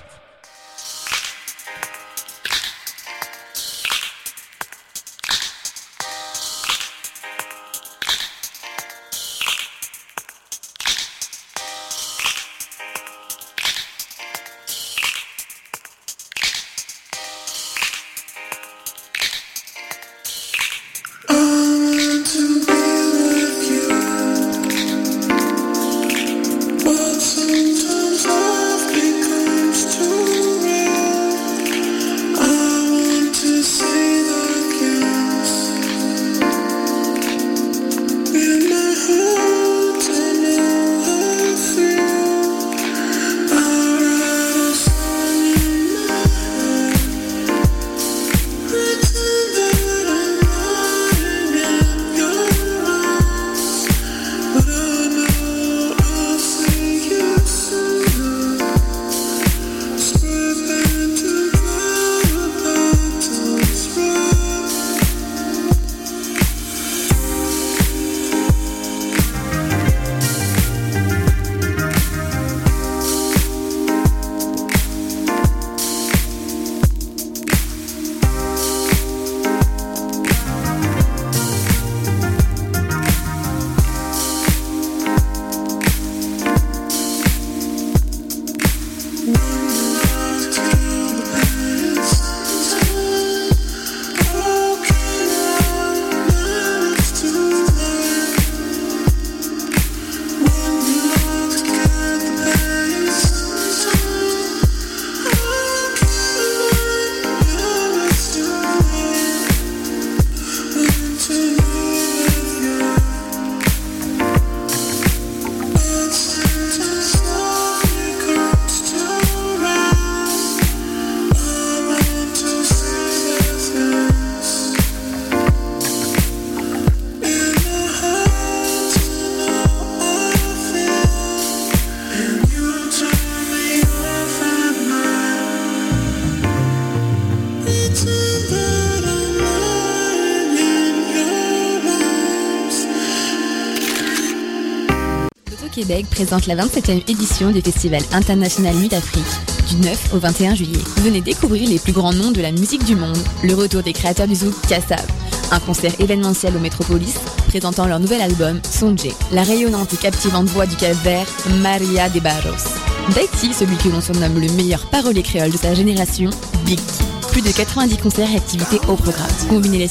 Québec présente la 27e édition du Festival international Nuit d'Afrique du 9 au 21 juillet. Venez découvrir les plus grands noms de la musique du monde, le retour des créateurs du zouk Kassav, un concert événementiel au Métropolis présentant leur nouvel album Sonje, la rayonnante et captivante voix du Cap Vert Maria de Barros. D'Haïti, celui que l'on surnomme le meilleur parolier créole de sa génération, Big. Plus de 90 concerts et activités au programme. Combinez les